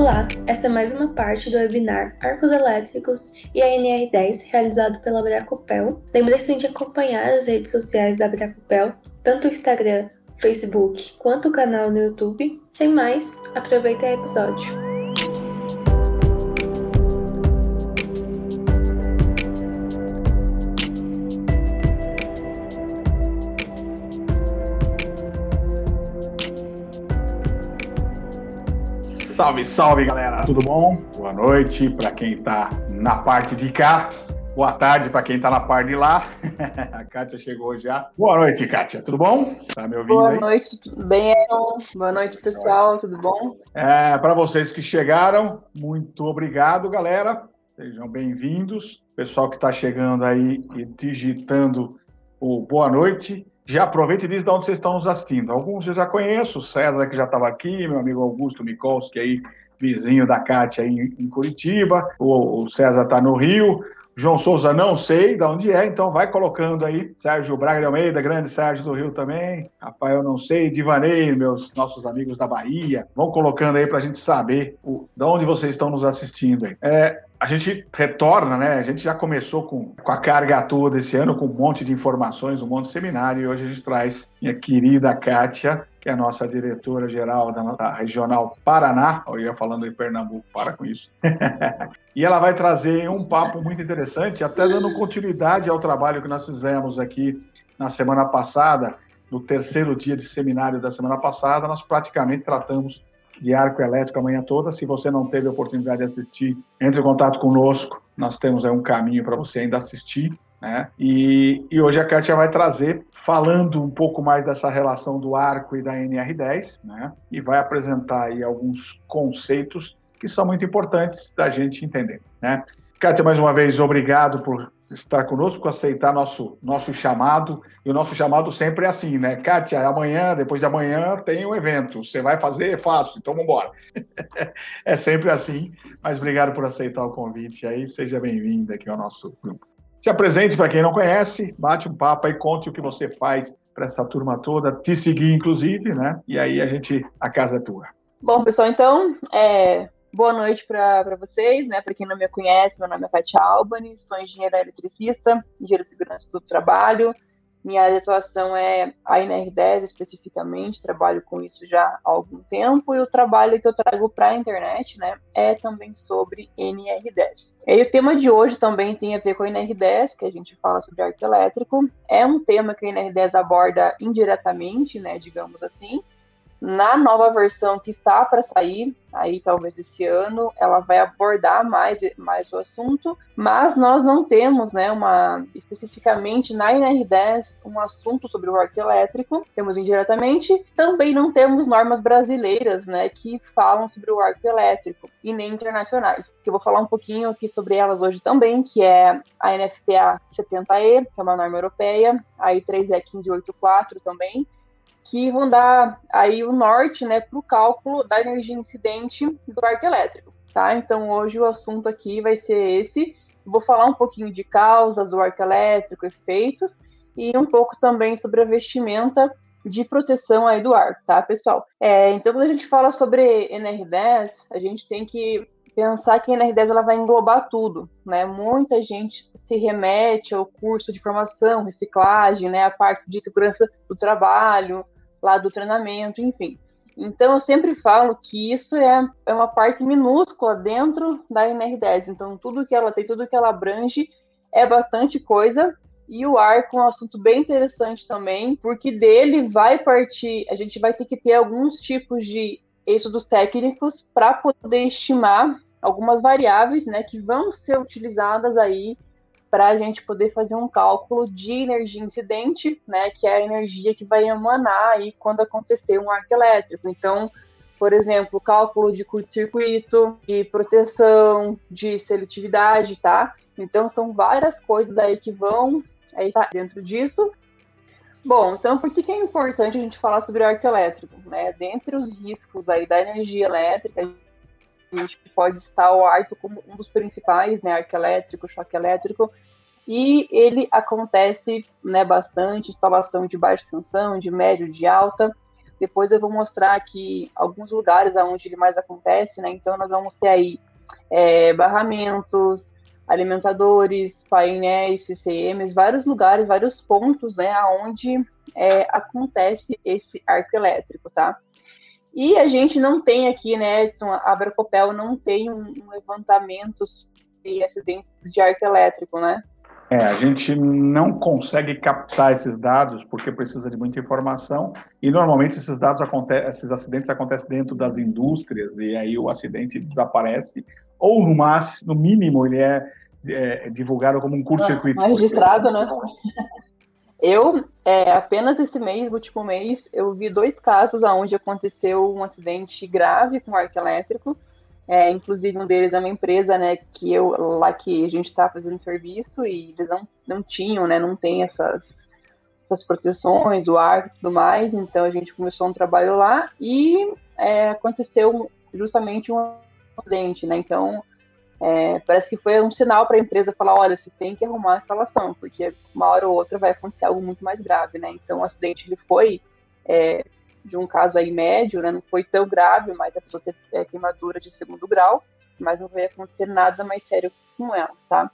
Olá, essa é mais uma parte do webinar Arcos Elétricos e a NR10 realizado pela Bracopel. Lembre-se de acompanhar as redes sociais da Bracopel, tanto o Instagram, Facebook quanto o canal no YouTube. Sem mais, aproveite o episódio. Salve, salve, galera. Tudo bom? Boa noite para quem está na parte de cá. Boa tarde para quem está na parte de lá. A Kátia chegou já. Boa noite, Kátia. Tudo bom? Tá me ouvindo Boa aí? noite, tudo bem, Aaron? Boa noite, pessoal. Tudo bom? É, para vocês que chegaram, muito obrigado, galera. Sejam bem-vindos. Pessoal que está chegando aí e digitando o boa noite. Já aproveita e diz de onde vocês estão nos assistindo. Alguns eu já conheço, o César, que já estava aqui, meu amigo Augusto Mikolski, aí, vizinho da Cátia aí em Curitiba, o, César está no Rio, João Souza não sei de onde é, então vai colocando aí. Sérgio Braga de Almeida, grande Sérgio do Rio também. Rafael não sei, Divanei, meus nossos amigos da Bahia. Vão colocando aí para a gente saber o, de onde vocês estão nos assistindo aí. É, a gente retorna, né? A gente já começou com, com a carga toda esse ano, com um monte de informações, um monte de seminário, e hoje a gente traz minha querida Kátia, que é a nossa diretora-geral da, da, Regional Paraná, eu ia falando em Pernambuco, para com isso. e ela vai trazer um papo muito interessante, até dando continuidade ao trabalho que nós fizemos aqui na semana passada, no terceiro dia de seminário da semana passada, nós praticamente tratamos de arco elétrico a manhã toda. Se você não teve a oportunidade de assistir, entre em contato conosco. Nós temos aí um caminho para você ainda assistir. Né? E, e, hoje a Kátia vai trazer, falando um pouco mais dessa relação do arco e da NR10, né? e vai apresentar aí alguns conceitos que são muito importantes da gente entender. Né? Kátia, mais uma vez, obrigado por estar conosco, aceitar nosso, nosso chamado. E o nosso chamado sempre é assim, né? Kátia, amanhã, depois de amanhã, tem um evento. Você vai fazer? Faço, então vamos embora. é sempre assim. Mas obrigado por aceitar o convite aí. Seja bem-vinda aqui ao nosso grupo. Se apresente para quem não conhece, bate um papo aí, conte o que você faz para essa turma toda, te seguir, inclusive, né? E aí a gente, a casa é tua. Bom, pessoal, então, é, Boa noite para vocês, né? Para quem não me conhece, meu nome é Katia Albani, sou engenheira eletricista, engenheiro de segurança do trabalho. Minha área de atuação é a NR10 especificamente, trabalho com isso já há algum tempo, e o trabalho que eu trago para a internet, né, é também sobre NR10. E o tema de hoje também tem a ver com a NR10, que a gente fala sobre arco elétrico. É um tema que a NR10 aborda indiretamente, né, digamos assim, na nova versão que está para sair, aí talvez esse ano, ela vai abordar mais, mais o assunto, mas nós não temos, né, uma, especificamente na NR10, um assunto sobre o arco elétrico, temos indiretamente, também não temos normas brasileiras, né, que falam sobre o arco elétrico, e nem internacionais, que eu vou falar um pouquinho aqui sobre elas hoje também, que é a NFPA 70E, que é uma norma europeia, a I3E 1584 também, que vão dar aí o norte né, para o cálculo da energia incidente do arco elétrico. Tá? Então, hoje o assunto aqui vai ser esse. Vou falar um pouquinho de causas do arco elétrico, efeitos, e um pouco também sobre a vestimenta de proteção aí do arco, tá, pessoal? É, então, quando a gente fala sobre NR10, a gente tem que pensar que a NR10 ela vai englobar tudo, né? Muita gente se remete ao curso de formação, reciclagem, né? A parte de segurança do trabalho, lá do treinamento, enfim. Então, eu sempre falo que isso é, é uma parte minúscula dentro da NR10. Então, tudo que ela tem, tudo que ela abrange é bastante coisa. E o arco é um assunto bem interessante também, porque dele vai partir, a gente vai ter que ter alguns tipos de estudos técnicos para poder estimar algumas variáveis né, que vão ser utilizadas aí para a gente poder fazer um cálculo de energia incidente, né, que é a energia que vai emanar aí quando acontecer um arco elétrico. Então, por exemplo, cálculo de curto-circuito, de proteção, de seletividade, tá? Então, são várias coisas aí que vão aí, estar dentro disso. Bom, então por que, que é importante a gente falar sobre o arco elétrico? Né? Dentre os riscos aí da energia elétrica, a gente pode estar o arco como um dos principais, né, arco elétrico, choque elétrico, e ele acontece, né, bastante, instalação de baixa tensão, de médio, de alta, Depois eu vou mostrar aqui alguns lugares onde ele mais acontece, né? Então nós vamos ter aí é, barramentos, alimentadores, painéis, CCMs, vários lugares, vários pontos, né, onde é, acontece esse arco elétrico, tá? E a gente não tem aqui, né, a Abracopel não tem um, um levantamento de acidentes de arco elétrico, né? É, a gente não consegue captar esses dados porque precisa de muita informação e normalmente esses dados acontecem, esses acidentes acontecem dentro das indústrias e aí o acidente desaparece ou no máximo, no mínimo ele é, é divulgado como um curto-circuito. Ah, registrado, né? Eu, é, apenas esse mês, último mês, eu vi dois casos onde aconteceu um acidente grave com arco elétrico é, inclusive um deles é uma empresa, né, que eu lá que a gente está fazendo serviço e eles não, não tinham, né, não tem essas, essas proteções do ar e tudo mais, então a gente começou um trabalho lá e é, aconteceu justamente um acidente, né, então é, parece que foi um sinal para a empresa falar, olha, você tem que arrumar a instalação, porque uma hora ou outra vai acontecer algo muito mais grave, né, então o acidente ele foi é, de um caso aí médio, né, não foi tão grave, mas a pessoa teve é, queimadura de segundo grau, mas não vai acontecer nada mais sério com ela, tá?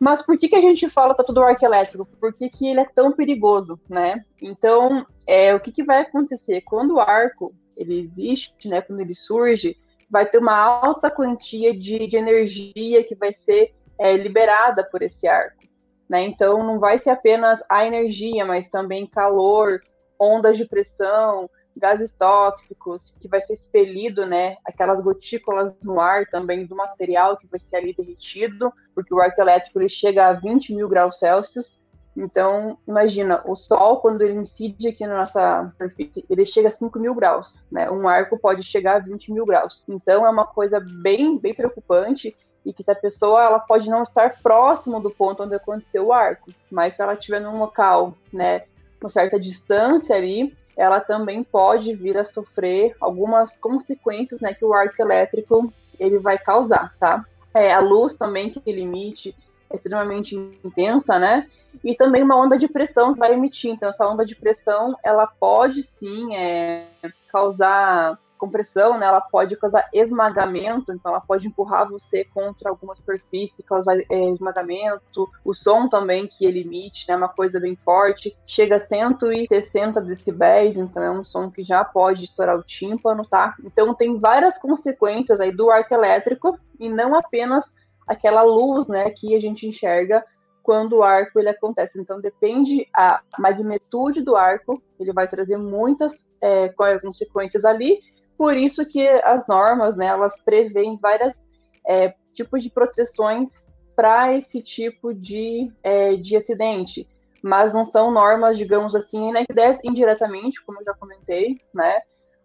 Mas por que, que a gente fala tá tudo arco elétrico? Por que, que ele é tão perigoso, né? Então, é, o que, que vai acontecer? Quando o arco ele existe, né, quando ele surge, vai ter uma alta quantia de, de energia que vai ser é, liberada por esse arco. Né? Então, não vai ser apenas a energia, mas também calor, ondas de pressão, gases tóxicos, que vai ser expelido, né, aquelas gotículas no ar também do material que vai ser ali derretido, porque o arco elétrico ele chega a 20 mil graus Celsius. Então, imagina, o Sol, quando ele incide aqui na nossa superfície, ele chega a 5 mil graus, né? Um arco pode chegar a 20 mil graus. Então, é uma coisa bem, bem preocupante e que se a pessoa ela pode não estar próximo do ponto onde aconteceu o arco, mas se ela estiver num local, né, com certa distância ali, ela também pode vir a sofrer algumas consequências, né, que o arco elétrico ele vai causar, tá? É, a luz também que é extremamente intensa, né? E também uma onda de pressão que vai emitir. Então, essa onda de pressão, ela pode sim é, causar compressão, né, ela pode causar esmagamento, então ela pode empurrar você contra alguma superfície, causar é, esmagamento. O som também que ele emite, né, é uma coisa bem forte, chega a 160 decibéis, então é um som que já pode estourar o tímpano, tá? Então tem várias consequências aí do arco elétrico e não apenas aquela luz, né, que a gente enxerga quando o arco ele acontece. Então depende a magnitude do arco, ele vai trazer muitas é, consequências ali. Por isso que as normas, né, elas prevêem vários é, tipos de proteções para esse tipo de, é, de acidente, mas não são normas, digamos assim, né, indiretamente, como eu já comentei, né,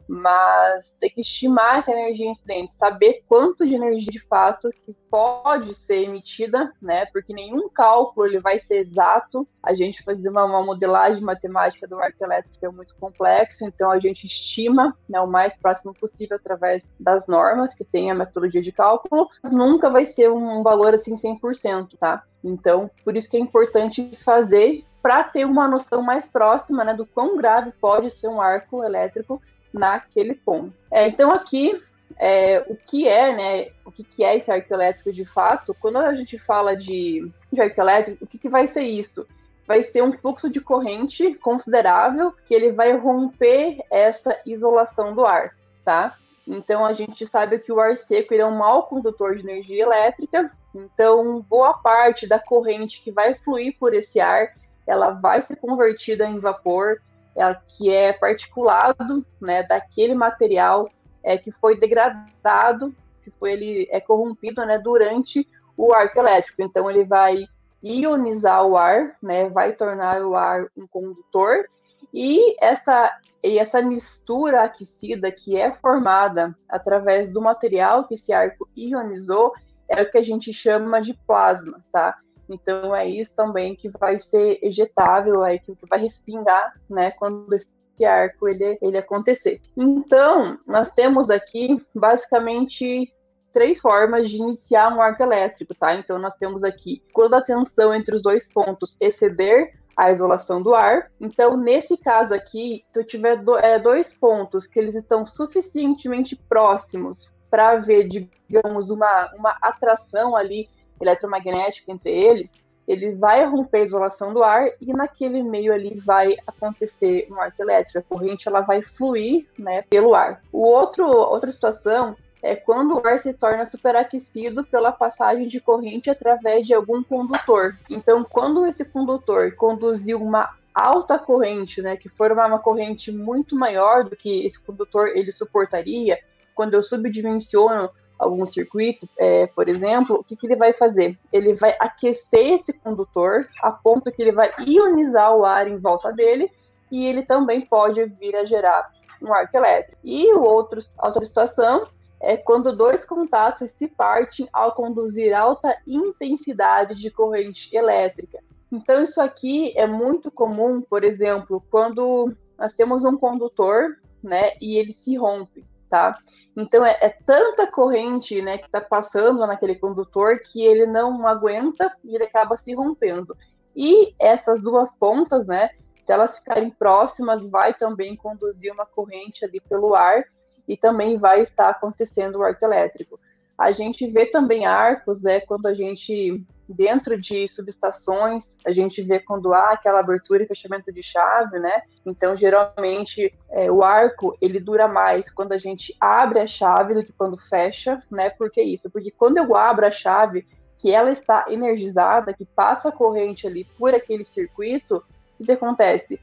mas tem que estimar essa energia incidente, saber quanto de energia de fato que pode ser emitida, né? Porque nenhum cálculo ele vai ser exato. A gente fazer uma, uma modelagem matemática do arco elétrico é muito complexo, então a gente estima né, o mais próximo possível através das normas que tem a metodologia de cálculo, mas nunca vai ser um valor assim 100%, tá? Então, por isso que é importante fazer para ter uma noção mais próxima né, do quão grave pode ser um arco elétrico naquele ponto. É, então aqui é, o que é, né? O que, que é esse arco elétrico de fato? Quando a gente fala de, de elétrico, o que, que vai ser isso? Vai ser um fluxo de corrente considerável que ele vai romper essa isolação do ar, tá? Então a gente sabe que o ar seco é um mau condutor de energia elétrica. Então boa parte da corrente que vai fluir por esse ar, ela vai ser convertida em vapor é, que é particulado né, daquele material é, que foi degradado, que foi ele é corrompido né, durante o arco elétrico. Então ele vai ionizar o ar, né, vai tornar o ar um condutor e essa e essa mistura aquecida que é formada através do material que esse arco ionizou é o que a gente chama de plasma, tá? Então é isso também que vai ser ejetável, aí que vai respingar, né, quando esse arco ele, ele acontecer. Então, nós temos aqui basicamente três formas de iniciar um arco elétrico, tá? Então nós temos aqui quando a tensão entre os dois pontos exceder a isolação do ar. Então, nesse caso aqui, se eu tiver do, é, dois pontos que eles estão suficientemente próximos para haver, digamos, uma, uma atração ali eletromagnética entre eles, ele vai romper a isolação do ar e naquele meio ali vai acontecer um arco elétrico. A corrente ela vai fluir né, pelo ar. O outro, outra situação é quando o ar se torna superaquecido pela passagem de corrente através de algum condutor. Então, quando esse condutor conduziu uma alta corrente, né, que for uma, uma corrente muito maior do que esse condutor ele suportaria, quando eu subdimensiono algum circuito, é, por exemplo, o que, que, ele vai fazer? Ele vai aquecer esse condutor a ponto que ele vai ionizar o ar em volta dele e ele também pode vir a gerar um arco elétrico. E o outro, outra situação é quando dois contatos se partem ao conduzir alta intensidade de corrente elétrica. Então, isso aqui é muito comum, por exemplo, quando nós temos um condutor, né, e ele se rompe, tá? Então, é, é tanta corrente, né, que está passando naquele condutor que ele não aguenta e ele acaba se rompendo. E essas duas pontas, né, se elas ficarem próximas, vai também conduzir uma corrente ali pelo ar e também vai estar acontecendo o arco elétrico. A gente vê também arcos, né, quando a gente, dentro de subestações, a gente vê quando há aquela abertura e fechamento de chave, né? Então, geralmente, é, o arco, ele dura mais quando a gente abre a chave do que quando fecha, né? Por que isso? Porque quando eu abro a chave, que ela está energizada, que passa a corrente ali por aquele circuito, o que acontece?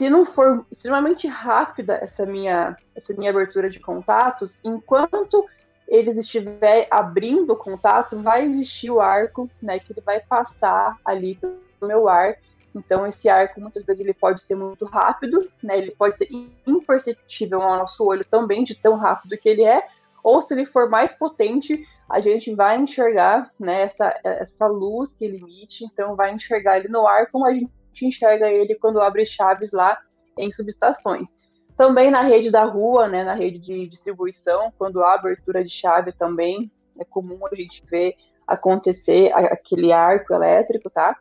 se não for extremamente rápida essa minha, essa minha abertura de contatos, enquanto eles estiver abrindo o contato, vai existir o arco, né, que ele vai passar ali pelo meu ar. Então esse arco muitas vezes ele pode ser muito rápido, né, ele pode ser imperceptível ao nosso olho também de tão rápido que ele é, ou se ele for mais potente, a gente vai enxergar né, essa, essa luz que ele emite, então vai enxergar ele no ar como a gente enxerga ele quando abre chaves lá em subestações. Também na rede da rua, né, na rede de distribuição, quando há abertura de chave também, é comum a gente ver acontecer aquele arco elétrico, tá?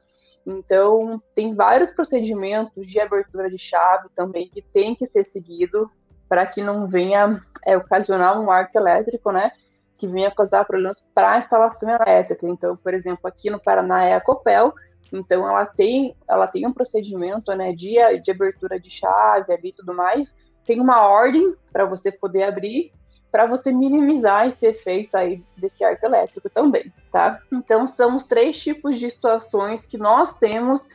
Então, tem vários procedimentos de abertura de chave também que tem que ser seguido para que não venha é, ocasionar um arco elétrico, né? Que venha causar problemas para a instalação elétrica. Então, por exemplo, aqui no Paraná é a Copel, então ela tem, ela tem um procedimento né, de, de abertura de chave ali e tudo mais. Tem uma ordem para você poder abrir, para você minimizar esse efeito aí desse arco elétrico também, tá? Então são os três tipos de situações que nós temos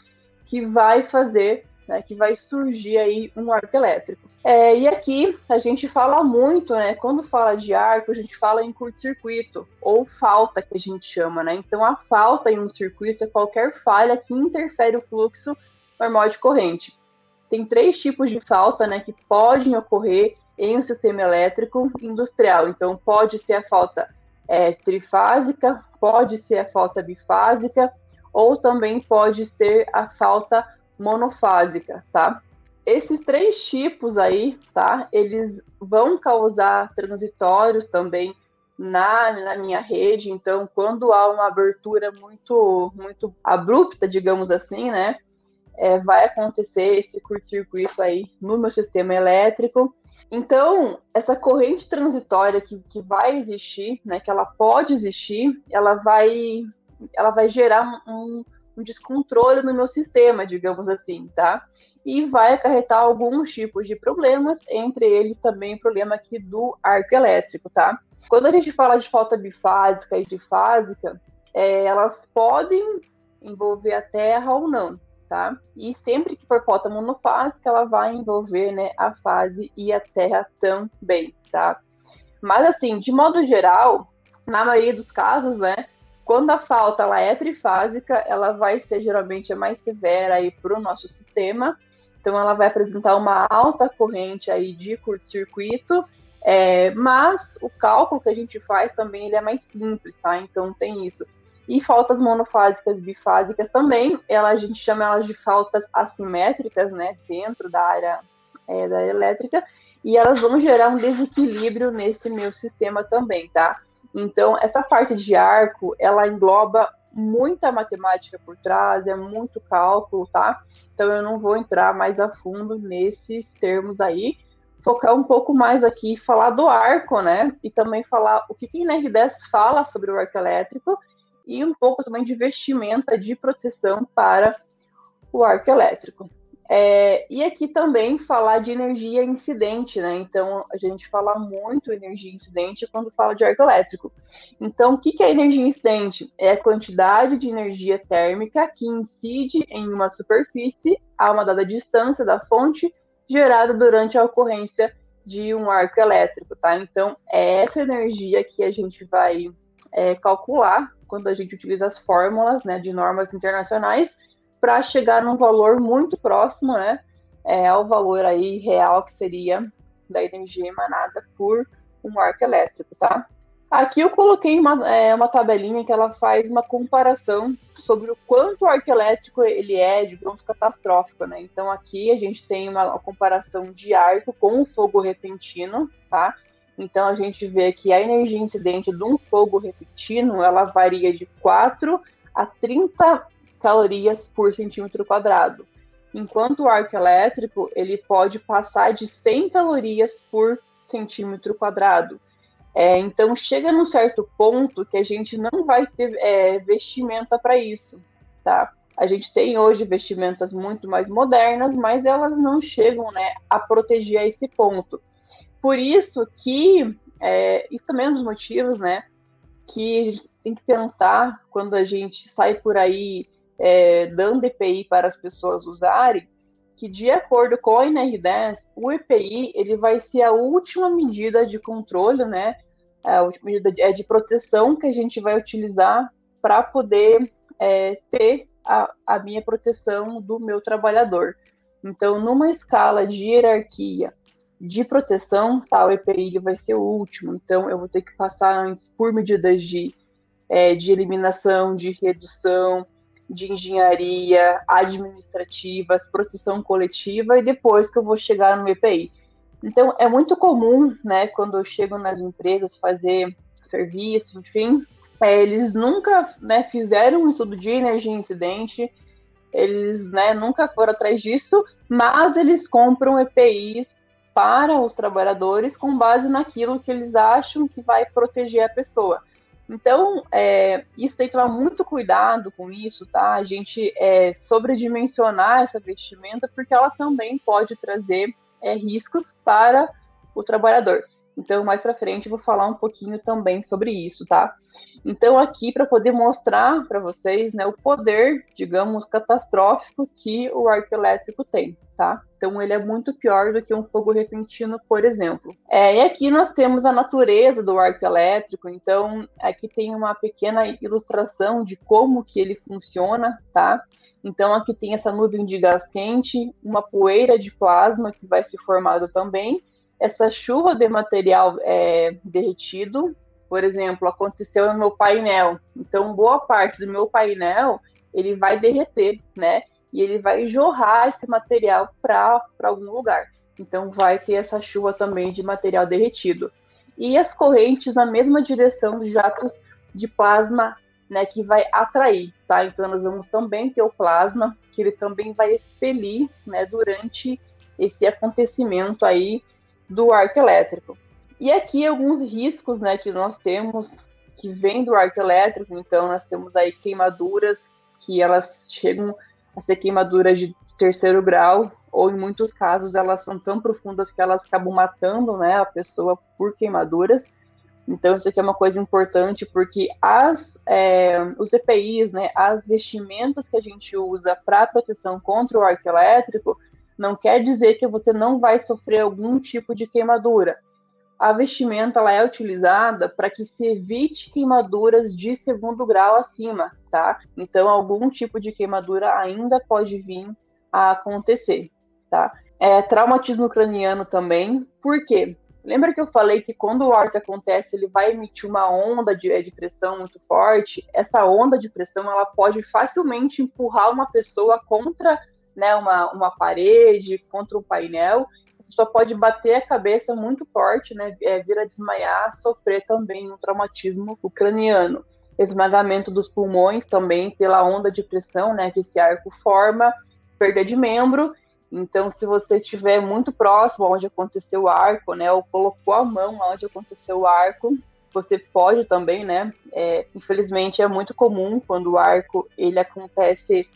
que vai fazer né, que vai surgir aí um arco elétrico. É, e aqui a gente fala muito, né? Quando fala de arco, a gente fala em curto-circuito ou falta que a gente chama, né? Então a falta em um circuito é qualquer falha que interfere o fluxo normal de corrente. Tem três tipos de falta, né, que podem ocorrer em um sistema elétrico industrial. Então pode ser a falta é, trifásica, pode ser a falta bifásica, ou também pode ser a falta monofásica, tá? Esses três tipos aí, tá? Eles vão causar transitórios também na, na minha rede. Então, quando há uma abertura muito, muito abrupta, digamos assim, né? É, vai acontecer esse curto-circuito aí no meu sistema elétrico. Então, essa corrente transitória que, que vai existir, né, que ela pode existir, ela vai, ela vai gerar um, um descontrole no meu sistema, digamos assim, tá? E vai acarretar alguns tipos de problemas, entre eles também o problema aqui do arco elétrico, tá? Quando a gente fala de falta bifásica e trifásica, é, elas podem envolver a terra ou não, tá? E sempre que for falta monofásica, ela vai envolver né, a fase e a terra também, tá? Mas assim, de modo geral, na maioria dos casos, né, quando a falta ela é trifásica, ela vai ser geralmente a mais severa aí para o nosso sistema. Então, ela vai apresentar uma alta corrente aí de curto-circuito, é, mas o cálculo que a gente faz também ele é mais simples, tá? Então, tem isso. E faltas monofásicas e bifásicas também, ela, a gente chama elas de faltas assimétricas, né, dentro da área, é, da elétrica, e elas vão gerar um desequilíbrio nesse meu sistema também, tá? Então, essa parte de arco, ela engloba muita matemática por trás, é muito cálculo, tá? Então eu não vou entrar mais a fundo nesses termos aí, focar um pouco mais aqui, falar do arco, né? E também falar o que o NR10 fala sobre o arco elétrico e um pouco também de vestimenta de proteção para o arco elétrico. É, e aqui também falar de energia incidente, né? Então, a gente fala muito energia incidente quando fala de arco elétrico. Então, o que, que é energia incidente? É a quantidade de energia térmica que incide em uma superfície a uma dada distância da fonte gerada durante a ocorrência de um arco elétrico, tá? Então, é essa energia que a gente vai é, calcular quando a gente utiliza as fórmulas né, de normas internacionais para chegar num valor muito próximo, né, é, ao valor aí real que seria da energia emanada por um arco elétrico, tá? Aqui eu coloquei uma, é, uma tabelinha que ela faz uma comparação sobre o quanto o arco elétrico ele é de pronto catastrófico, né? Então aqui a gente tem uma, comparação de arco com o fogo repentino, tá? Então a gente vê que a energia incidente de um fogo repentino, ela varia de 4 a 30 calorias por centímetro quadrado, enquanto o arco elétrico ele pode passar de 100 calorias por centímetro quadrado. É, então chega num certo ponto que a gente não vai ter é, vestimenta para isso, tá? A gente tem hoje vestimentas muito mais modernas, mas elas não chegam né, a proteger a esse ponto. Por isso que é, isso também é um dos motivos, né, que a gente tem que pensar quando a gente sai por aí é, dando EPI para as pessoas usarem, que de acordo com a NR10, o EPI ele vai ser a última medida de controle, né, a última medida de, é, de proteção que a gente vai utilizar para poder é, ter a, a minha proteção do meu trabalhador. Então, numa escala de hierarquia de proteção, o EPI vai ser o último. Então, eu vou ter que passar antes por medidas de, é, de eliminação, de redução, de engenharia, administrativas, proteção coletiva e depois que eu vou chegar no EPI. Então, é muito comum, né, quando eu chego nas empresas fazer serviço, enfim, é, eles nunca né, fizeram um estudo de energia incidente, eles né, nunca foram atrás disso, mas eles compram EPIs para os trabalhadores com base naquilo que eles acham que vai proteger a pessoa. Então, é, isso tem que tomar muito cuidado com isso, tá? A gente é, sobredimensionar essa vestimenta, porque ela também pode trazer é, riscos para o trabalhador. Então, mais para frente, eu vou falar um pouquinho também sobre isso, tá? Então, aqui, para poder mostrar para vocês né, o poder, digamos, catastrófico que o arco elétrico tem, tá? Então, ele é muito pior do que um fogo repentino, por exemplo. É, e aqui nós temos a natureza do arco elétrico. Então, aqui tem uma pequena ilustração de como que ele funciona, tá? Então, aqui tem essa nuvem de gás quente, uma poeira de plasma que vai se formando também, essa chuva de material é, derretido, por exemplo, aconteceu no meu painel. Então, boa parte do meu painel ele vai derreter, né? E ele vai jorrar esse material para algum lugar. Então, vai ter essa chuva também de material derretido. E as correntes na mesma direção dos jatos de plasma, né, que vai atrair, tá? Então, nós vamos também ter o plasma, que ele também vai expelir, né, durante esse acontecimento aí do arco elétrico. E aqui alguns riscos né, que nós temos que vêm do arco elétrico, então nós temos aí queimaduras que elas chegam a ser queimaduras de terceiro grau, ou em muitos casos elas são tão profundas que elas acabam matando né, a pessoa por queimaduras. Então, isso aqui é uma coisa importante, porque as, é, os EPIs, né, as vestimentas que a gente usa para proteção contra o arco elétrico, não quer dizer que você não vai sofrer algum tipo de queimadura. A vestimenta ela é utilizada para que se evite queimaduras de segundo grau acima, tá? Então, algum tipo de queimadura ainda pode vir a acontecer, tá? É, traumatismo craniano também, por quê? Lembra que eu falei que quando o arco acontece, ele vai emitir uma onda de, de, pressão muito forte? Essa onda de pressão, ela pode facilmente empurrar uma pessoa contra né, uma, uma parede, contra um painel, a pessoa pode bater a cabeça muito forte, né, é, vir a desmaiar, sofrer também um traumatismo craniano. esmagamento dos pulmões também pela onda de pressão, né, que esse arco forma, perda de membro. Então, se você estiver muito próximo onde aconteceu o arco, né, ou colocou a mão onde aconteceu o arco, você pode também, né, é, infelizmente é muito comum quando o arco ele acontece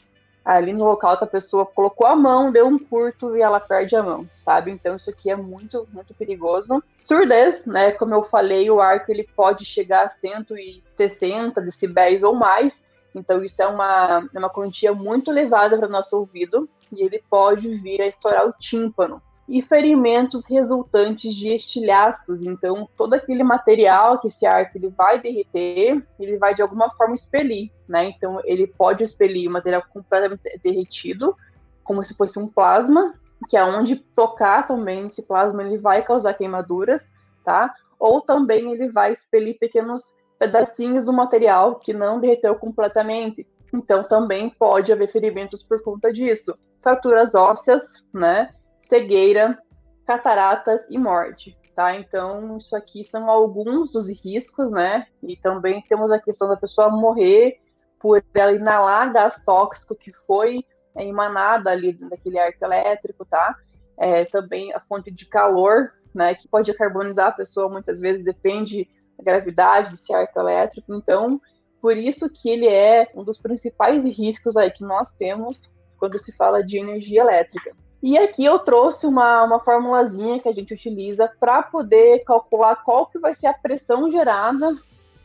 ali no local que a pessoa colocou a mão, deu um curto e ela perde a mão, sabe? Então isso aqui é muito, muito perigoso. Surdez, né? Como eu falei, o arco ele pode chegar a 160 decibéis ou mais. Então isso é uma, é uma quantia muito elevada para o nosso ouvido e ele pode vir a estourar o tímpano e ferimentos resultantes de estilhaços. Então, todo aquele material que esse arco ele vai derreter, ele vai de alguma forma expelir, né? Então, ele pode expelir material completamente derretido, como se fosse um plasma, que é onde tocar também esse plasma ele vai causar queimaduras, tá? Ou também ele vai expelir pequenos pedacinhos do material que não derreteu completamente. Então, também pode haver ferimentos por conta disso. Fraturas ósseas, né? Cegueira, cataratas e morte. Tá? Então, isso aqui são alguns dos riscos, né? E também temos a questão da pessoa morrer por ela inalar gás tóxico que foi é, emanado ali daquele arco elétrico, tá? É, também a fonte de calor, né? Que pode carbonizar a pessoa, muitas vezes depende da gravidade desse arco elétrico. Então, por isso que ele é um dos principais riscos aí que nós temos quando se fala de energia elétrica. E aqui eu trouxe uma, uma formulazinha que a gente utiliza para poder calcular qual que vai ser a pressão gerada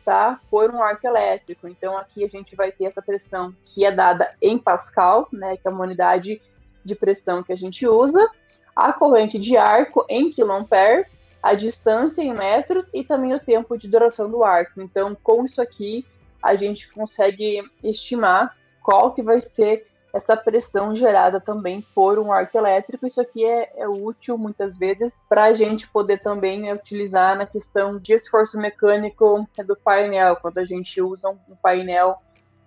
tá, por um arco elétrico. Então aqui a gente vai ter essa pressão que é dada em Pascal, né, que é uma unidade de pressão que a gente usa, a corrente de arco em quiloampere, a distância em metros e também o tempo de duração do arco. Então, com isso aqui, a gente consegue estimar qual que vai ser essa pressão gerada também por um arco elétrico. Isso aqui é, é útil muitas vezes para a gente poder também né, utilizar na questão de esforço mecânico do painel, quando a gente usa um painel,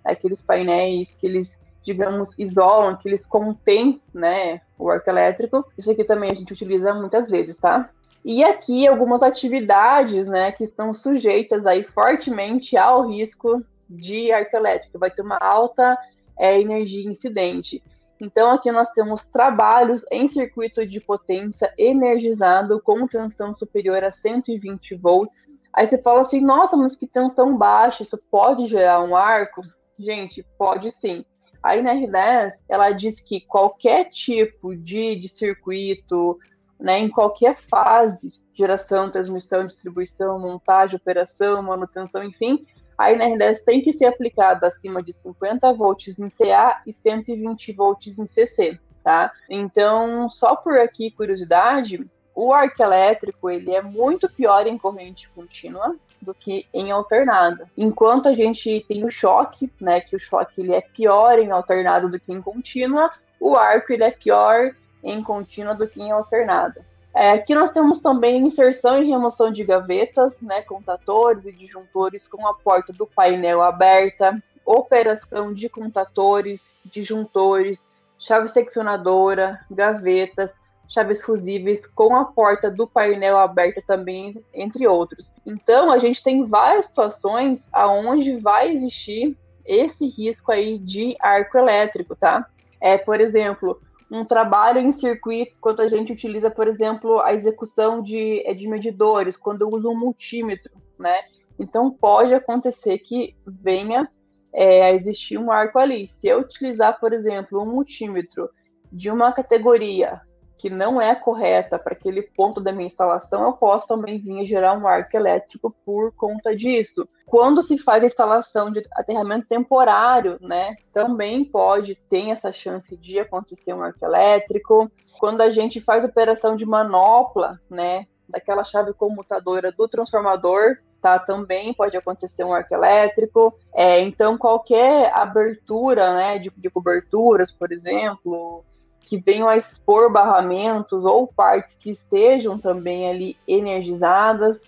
aqueles painéis que eles digamos, isolam, que eles contêm, né, o arco elétrico. Isso aqui também a gente utiliza muitas vezes, tá? E aqui algumas atividades, né, que estão sujeitas aí fortemente ao risco de arco elétrico. Vai ter uma alta é energia incidente. Então, aqui nós temos trabalhos em circuito de potência energizado com tensão superior a 120 volts. Aí você fala assim, nossa, mas que tensão baixa, isso pode gerar um arco? Gente, pode sim. A NR10, ela diz que qualquer tipo de, de circuito, né, em qualquer fase, geração, transmissão, distribuição, montagem, operação, manutenção, enfim, a NR10 tem que ser aplicada acima de 50 volts em CA e 120 volts em CC, tá? Então, só por aqui, curiosidade, o arco elétrico ele é muito pior em corrente contínua do que em alternada. Enquanto a gente tem o choque, né, que o choque ele é pior em alternada do que em contínua, o arco ele é pior em contínua do que em alternada. É, aqui nós temos também inserção e remoção de gavetas, né, contatores e disjuntores com a porta do painel aberta, operação de contatores, disjuntores, chave seccionadora, gavetas, chaves fusíveis com a porta do painel aberta também, entre outros. Então, a gente tem várias situações aonde vai existir esse risco aí de arco elétrico, tá? É, por exemplo, um trabalho em circuito, quando a gente utiliza, por exemplo, a execução de, é, de medidores, quando eu uso um multímetro, né? Então, pode acontecer que venha é, a existir um arco ali. Se eu utilizar, por exemplo, um multímetro de uma categoria que não é correta para aquele ponto da minha instalação, eu posso também vir gerar um arco elétrico por conta disso. Quando se faz a instalação de aterramento temporário, né, também pode ter essa chance de acontecer um arco elétrico. Quando a gente faz operação de manopla, né, daquela chave comutadora do transformador, tá, também pode acontecer um arco elétrico. É, então, qualquer abertura, né, de, de coberturas, por exemplo, que venham a expor barramentos ou partes que estejam também ali energizadas.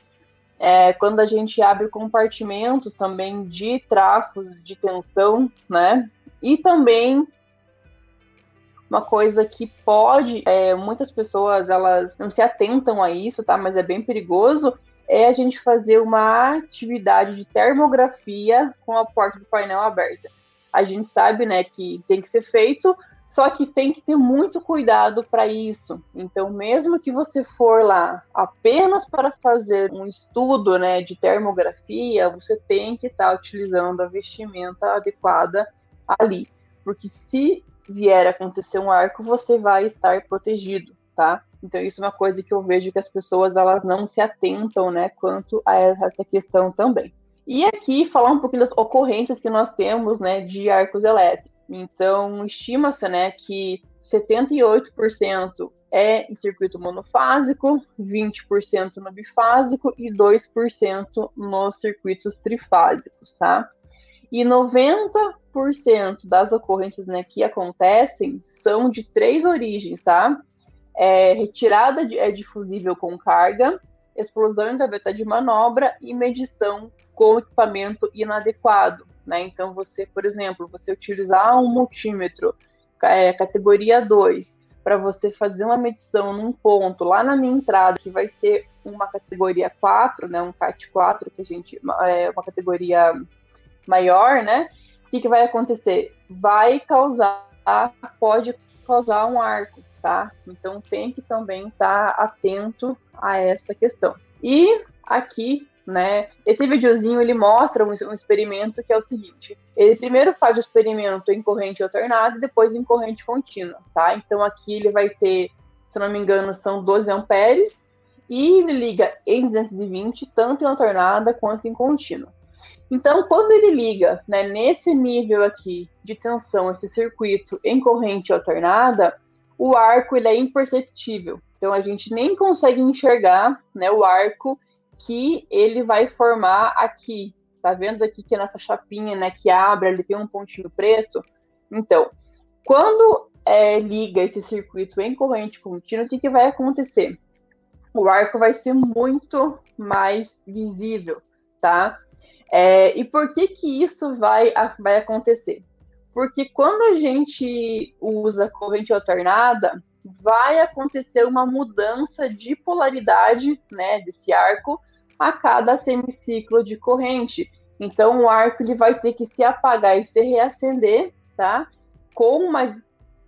É, quando a gente abre compartimentos também de trafos de tensão, né? E também uma coisa que pode, é, muitas pessoas elas não se atentam a isso, tá? Mas é bem perigoso, é a gente fazer uma atividade de termografia com a porta do painel aberta. A gente sabe, né, que tem que ser feito, só que tem que ter muito cuidado para isso. Então, mesmo que você for lá apenas para fazer um estudo, né, de termografia, você tem que estar tá utilizando a vestimenta adequada ali, porque se vier acontecer um arco, você vai estar protegido, tá? Então isso é uma coisa que eu vejo que as pessoas elas não se atentam, né, quanto a essa questão também. E aqui falar um pouquinho das ocorrências que nós temos, né, de arcos elétricos. Então estima-se, né, que 78% é em circuito monofásico, 20% no bifásico e 2% nos circuitos trifásicos, tá? E 90% das ocorrências né, que acontecem são de três origens, tá? É, retirada de, é difusível com carga, explosão em gaveta de manobra e medição com equipamento inadequado. Né? Então, você, por exemplo, você utilizar um multímetro é, categoria 2 para você fazer uma medição num ponto lá na minha entrada, que vai ser uma categoria 4, né, um CAT 4, que a gente é uma categoria maior, né? O que, que vai acontecer? Vai causar, pode causar um arco, tá? Então tem que também estar tá atento a essa questão. E aqui, né, esse videozinho ele mostra um, um, experimento que é o seguinte: ele primeiro faz o experimento em corrente alternada e depois em corrente contínua, tá? Então aqui ele vai ter, se não me engano, são 12 amperes e ele liga em 220 tanto em alternada quanto em contínua. Então, quando ele liga né, nesse nível aqui de tensão, esse circuito em corrente alternada, o arco ele é imperceptível. Então, a gente nem consegue enxergar né, o arco que ele vai formar aqui. Tá vendo aqui que nessa chapinha né, que abre, ele tem um pontinho preto? Então, quando é, liga esse circuito em corrente contínua, o que, que vai acontecer? O arco vai ser muito mais visível, tá? É, e por que que isso vai, vai acontecer? Porque quando a gente usa corrente alternada, vai acontecer uma mudança de polaridade né, desse arco a cada semiciclo de corrente. Então o arco ele vai ter que se apagar e se reacender, tá? Com uma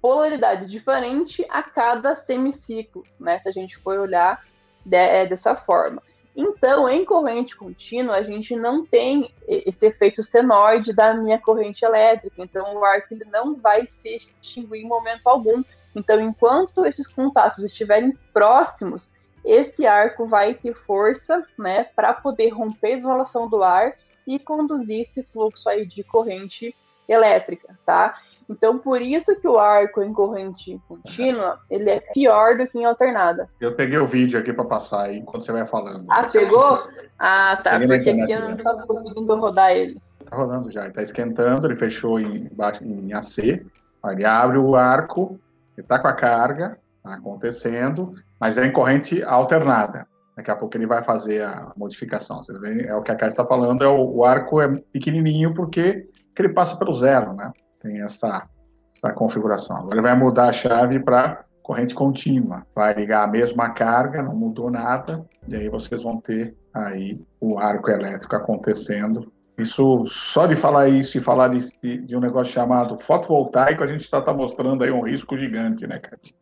polaridade diferente a cada semiciclo, né? Se a gente for olhar de, é, dessa forma. Então, em corrente contínua, a gente não tem esse efeito senoide da minha corrente elétrica. Então, o arco ele não vai se extinguir em momento algum. Então, enquanto esses contatos estiverem próximos, esse arco vai ter força né, para poder romper a isolação do ar e conduzir esse fluxo aí de corrente elétrica, tá? Então, por isso que o arco em corrente contínua, ele é pior do que em alternada. Eu peguei o vídeo aqui para passar aí, enquanto você vai falando. Ah, pegou? Ah, tá, porque aqui eu não estava conseguindo rodar ele. Está rodando já, está esquentando, ele fechou em, em AC, ele abre o arco, ele está com a carga, está acontecendo, mas é em corrente alternada. Daqui a pouco ele vai fazer a modificação. É o que a Cátia está falando, é o, o, arco é pequenininho porque ele passa pelo zero, né? tem essa, essa configuração. Agora ele vai mudar a chave para corrente contínua. Vai ligar a mesma carga, não mudou nada, e aí vocês vão ter aí o arco elétrico acontecendo. Isso, só de falar isso e falar de, de um negócio chamado fotovoltaico, a gente está tá mostrando aí um risco gigante, né, Cátia?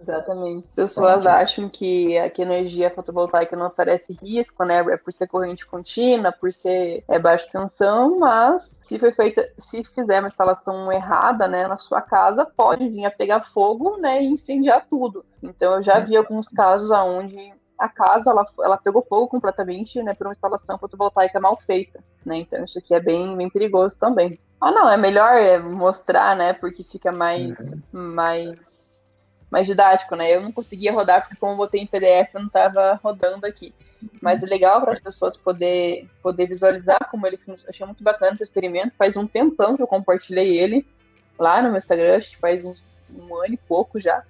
Exatamente. As pessoas acham que a energia fotovoltaica não oferece risco, né? É por ser corrente contínua, por ser é, baixa tensão, mas se foi feita, se fizer uma instalação errada, né, na sua casa, pode vir a pegar fogo, né, e incendiar tudo. Então eu já vi alguns casos onde a casa ela, ela pegou fogo completamente, né, por uma instalação fotovoltaica mal feita, né? Então isso aqui é bem, bem perigoso também. Ah, não, é melhor é, mostrar, né, porque fica mais, uhum. mais mais didático, né? Eu não conseguia rodar porque como eu botei em PDF, eu não estava rodando aqui. Mas é legal para as pessoas poder, poder visualizar como ele funciona. Achei muito bacana esse experimento. Faz um tempão que eu compartilhei ele lá no meu Instagram, acho que faz um, um ano e pouco já.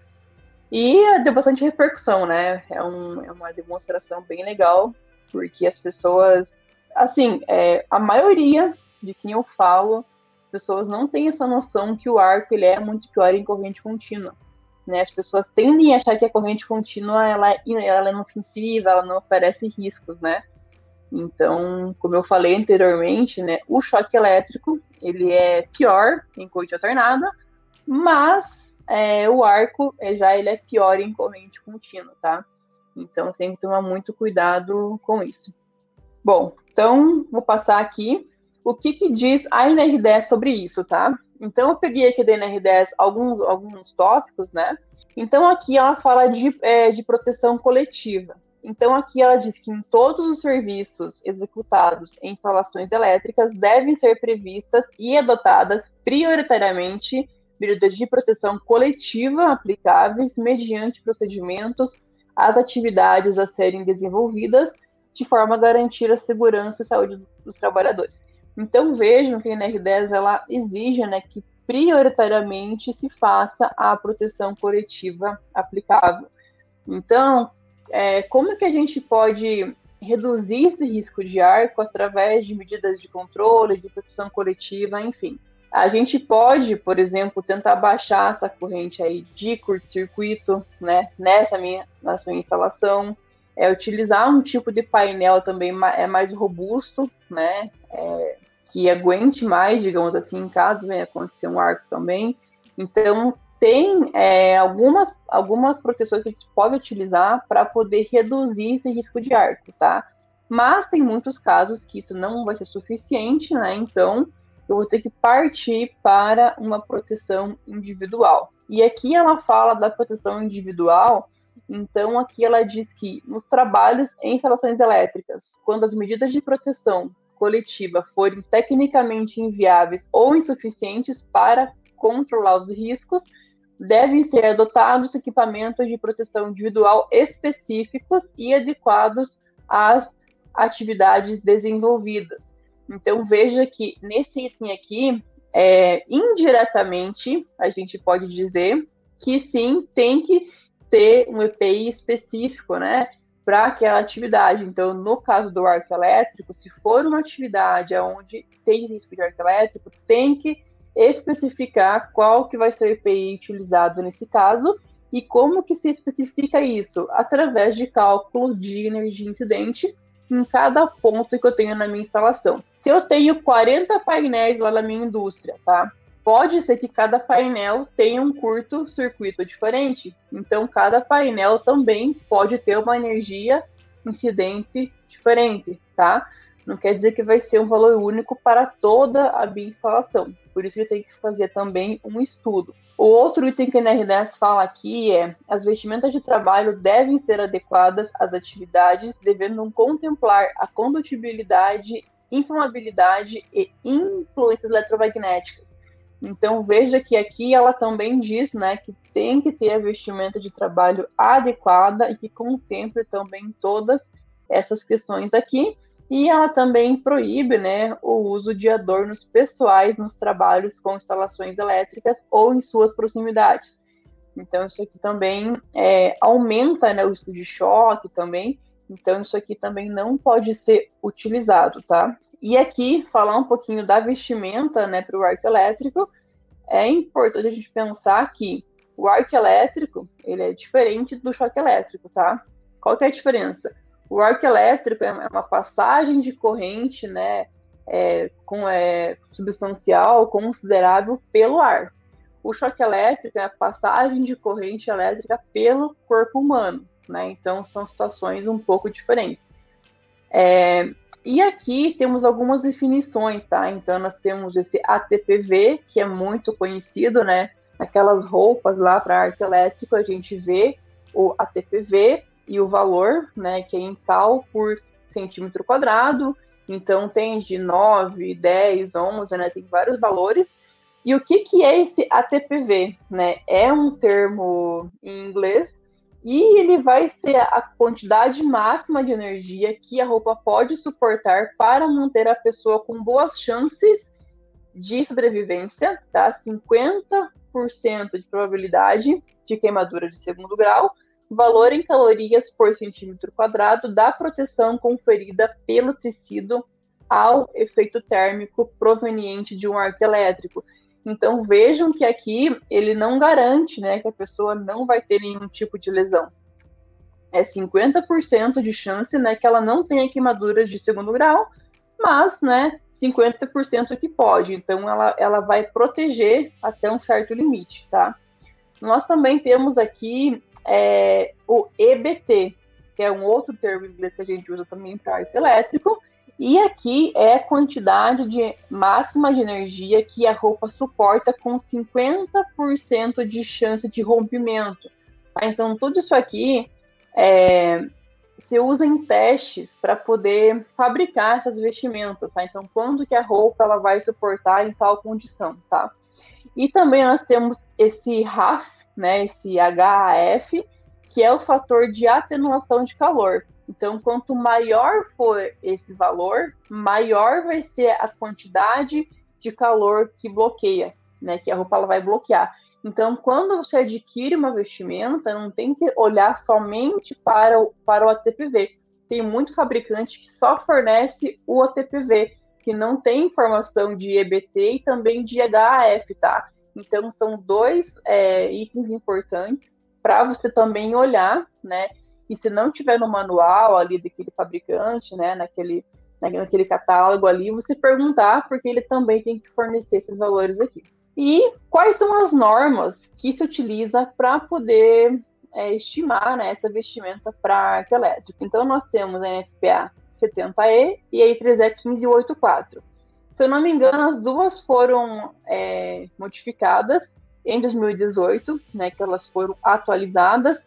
E deu bastante repercussão, né? É, um, é uma demonstração bem legal, porque as pessoas, assim, é, a maioria de quem eu falo, pessoas não têm essa noção que o arco ele é muito pior em corrente contínua. Né? As pessoas tendem a achar que a corrente contínua ela, ela é inofensiva, ela não oferece riscos, né? Então, como eu falei anteriormente, né, o choque elétrico ele é pior em corrente alternada, mas é, o arco é, já ele é pior em corrente contínua, tá? Então tem que tomar muito cuidado com isso. Bom, então vou passar aqui o que, que diz a NR10 sobre isso, tá? Então eu peguei aqui da NR10 alguns, alguns tópicos, né? Então aqui ela fala de, é, de proteção coletiva. Então aqui ela diz que em todos os serviços executados em instalações elétricas devem ser previstas e adotadas prioritariamente medidas de proteção coletiva aplicáveis mediante procedimentos às atividades a serem desenvolvidas de forma a garantir a segurança e saúde dos trabalhadores. Então vejam que a NR10 ela exige né, que prioritariamente se faça a proteção coletiva aplicável. Então, é, como que a gente pode reduzir esse risco de arco através de medidas de controle, de proteção coletiva, enfim? A gente pode, por exemplo, tentar baixar essa corrente aí de curto-circuito, né, nessa minha, nessa minha instalação, é utilizar um tipo de painel também é mais robusto, né, é, que aguente mais, digamos assim, em caso venha acontecer um arco também. Então, tem é, algumas, algumas proteções que a gente pode utilizar para poder reduzir esse risco de arco, tá? Mas tem muitos casos que isso não vai ser suficiente, né? Então, eu vou ter que partir para uma proteção individual. E aqui ela fala da proteção individual, então aqui ela diz que nos trabalhos em instalações elétricas, quando as medidas de proteção coletiva forem tecnicamente inviáveis ou insuficientes para controlar os riscos, devem ser adotados equipamentos de proteção individual específicos e adequados às atividades desenvolvidas. Então veja que nesse item aqui, é, indiretamente, a gente pode dizer que sim, tem que ter um EPI específico, né, para aquela atividade. Então, no caso do arco elétrico, se for uma atividade onde tem risco de arco elétrico, tem que especificar qual que vai ser o EPI utilizado nesse caso e como que se especifica isso? Através de cálculo de energia incidente em cada ponto que eu tenho na minha instalação. Se eu tenho 40 painéis lá na minha indústria, tá? Pode ser que cada painel tenha um curto circuito diferente, então cada painel também pode ter uma energia incidente diferente, tá? Não quer dizer que vai ser um valor único para toda a minha instalação. Por isso que tem que fazer também um estudo. O outro item que a NR10 fala aqui é: as vestimentas de trabalho devem ser adequadas às atividades, devendo contemplar a condutibilidade, inflamabilidade e influências eletromagnéticas. Então veja que aqui ela também diz, né, que tem que ter a vestimenta de trabalho adequada e que contemple também todas essas questões aqui. E ela também proíbe né, o uso de adornos pessoais nos trabalhos com instalações elétricas ou em suas proximidades. Então, isso aqui também é, aumenta né, o risco de choque também. Então, isso aqui também não pode ser utilizado, tá? E aqui, falar um pouquinho da vestimenta né, para o arco elétrico, é importante a gente pensar que o arco elétrico ele é diferente do choque elétrico, tá? Qual que é a diferença? O arco elétrico é, uma passagem de corrente, né, é, com, é, substancial, considerável pelo ar. O choque elétrico é a passagem de corrente elétrica pelo corpo humano, né? Então são situações um pouco diferentes. É, e aqui temos algumas definições, tá? Então nós temos esse ATPV, que é muito conhecido, né? Naquelas roupas lá para arco elétrico, a gente vê o ATPV, e o valor, né, que é em cal por centímetro quadrado. Então tem de 9, 10, 11, né, tem vários valores. E o que, que é esse ATPV? Né? É um termo em inglês e ele vai ser a quantidade máxima de energia que a roupa pode suportar para manter a pessoa com boas chances de sobrevivência, tá? 50% de probabilidade de queimadura de segundo grau valor em calorias por centímetro quadrado da proteção conferida pelo tecido ao efeito térmico proveniente de um arco elétrico. Então vejam que aqui ele não garante né, que a pessoa não vai ter nenhum tipo de lesão. é 50% de chance, né, que ela não tenha queimaduras de segundo grau, mas, né, 50% que pode. Então, ela, ela vai proteger até um certo limite, tá? Nós também temos aqui é, o EBT, que é um outro termo em inglês que a gente usa também para arco elétrico, e aqui é a quantidade de máxima de energia que a roupa suporta com 50% de chance de rompimento. Tá? Então, tudo isso aqui é, se usa em testes para poder fabricar essas vestimentas, tá? Então, quando que a roupa ela vai suportar em tal condição, tá? E também nós temos esse RAF, né, esse HAF, que é o fator de atenuação de calor. Então, quanto maior for esse valor, maior vai ser a quantidade de calor que bloqueia, né? Que a roupa ela vai bloquear. Então, quando você adquire uma vestimenta, não tem que olhar somente para o, para o ATPV. Tem muito fabricante que só fornece o ATPV, que não tem informação de EBT e também de HAF, tá? Então, são dois é, itens importantes para você também olhar, né? E se não tiver no manual ali daquele fabricante, né, naquele, naquele catálogo ali, você perguntar, porque ele também tem que fornecer esses valores aqui. E quais são as normas que se utiliza para poder é, estimar né, essa vestimenta para arco elétrico? Então, nós temos a NFPA 70E e a I3E 1584. Se eu não me engano, as duas foram é, modificadas em 2018, né, que elas foram atualizadas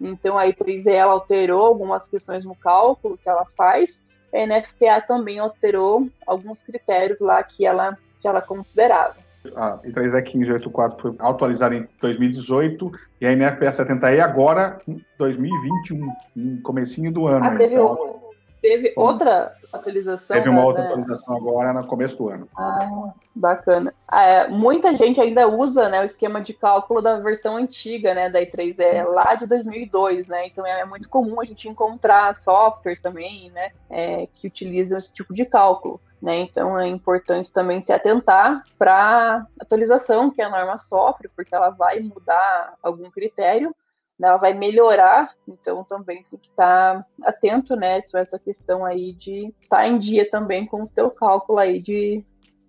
então, a I3D ela alterou algumas questões no cálculo que ela faz. A NFPA também alterou alguns critérios lá que ela, que ela considerava. A I3E 1584 foi atualizada em 2018 e a NFPA 70E agora em 2021, no comecinho do ano. Ah, teve, então, teve outra atualização. Teve uma outra né? atualização agora no começo do ano. Ah, bacana. É, muita gente ainda usa né, o esquema de cálculo da versão antiga né, da i3E, lá de 2002, né? Então é muito comum a gente encontrar softwares também, né, é, que utilizam esse tipo de cálculo. Né? Então é importante também se atentar para atualização que a norma sofre, porque ela vai mudar algum critério né, ela vai melhorar, então também tem que estar atento, né, sobre essa questão aí de estar em dia também com o seu cálculo aí de,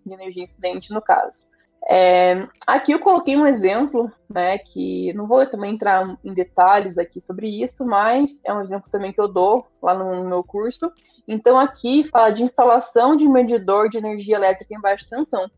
de energia incidente no caso. É, aqui eu coloquei um exemplo, né, que não vou também entrar em detalhes aqui sobre isso, mas é um exemplo também que eu dou lá no, no meu curso. Então aqui fala de instalação de medidor de energia elétrica em baixa tensão.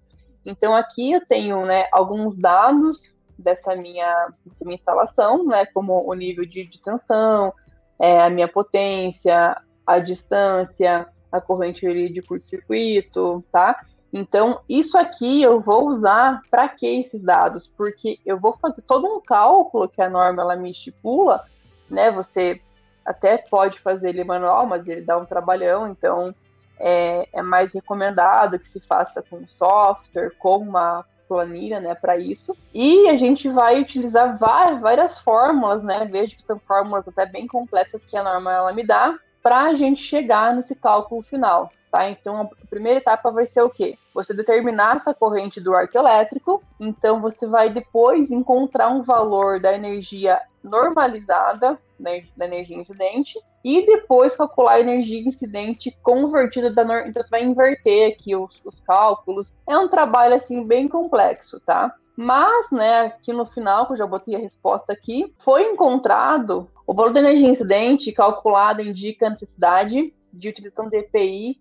Então aqui eu tenho, né, alguns dados dessa minha, minha instalação, né, como o nível de, de tensão, é, a minha potência, a distância, a corrente de curto-circuito, tá? Então, isso aqui eu vou usar para que esses dados? Porque eu vou fazer todo um cálculo que a norma ela me estipula, né? Você até pode fazer ele manual, mas ele dá um trabalhão, então é, é mais recomendado que se faça com software, com uma planilha, né, para isso. E a gente vai utilizar várias, fórmulas, né, vejo que são fórmulas até bem complexas que a norma ela me dá, para a gente chegar nesse cálculo final. Tá? Então, a primeira etapa vai ser o quê? Você determinar essa corrente do arco elétrico, então você vai depois encontrar um valor da energia normalizada, da energia incidente, e depois calcular a energia incidente convertida da norma. Então, você vai inverter aqui os, os cálculos. É um trabalho, assim, bem complexo, tá? Mas, né, aqui no final, que eu já botei a resposta aqui, foi encontrado o valor da energia incidente calculado indica a necessidade de utilização de EPI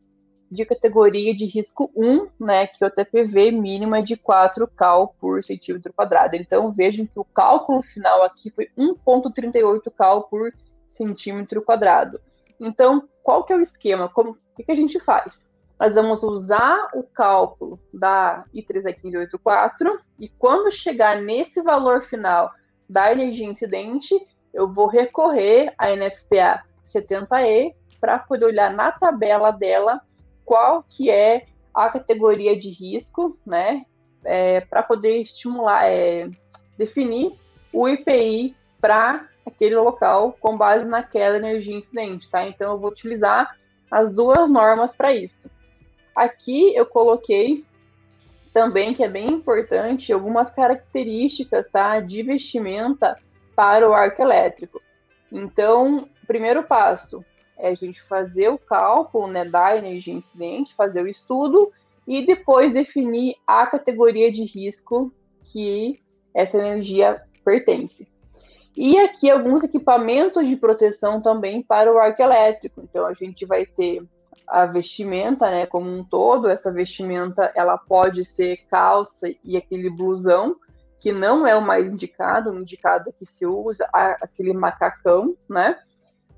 de categoria de risco 1, né, que o TPV mínimo é de 4 cal por centímetro quadrado. Então, vejam que o cálculo final aqui foi 1,38 cal por centímetro quadrado. Então, qual que é o esquema? Como, o que, que a gente faz? Nós vamos usar o cálculo da I3E1584 e quando chegar nesse valor final da energia incidente, eu vou recorrer à NFPA 70E para poder olhar na tabela dela qual que é a categoria de risco, né, é, para poder estimular, é, definir o IPI para aquele local com base naquela energia incidente, tá? Então eu vou utilizar as duas normas para isso. Aqui eu coloquei também que é bem importante algumas características, tá, de vestimenta para o arco elétrico. Então, primeiro passo é a gente fazer o cálculo né, da energia incidente, fazer o estudo e depois definir a categoria de risco que essa energia pertence. E aqui alguns equipamentos de proteção também para o arco elétrico. Então a gente vai ter a vestimenta, né, como um todo. Essa vestimenta ela pode ser calça e aquele blusão, que não é o mais indicado, o indicado é que se usa aquele macacão, né?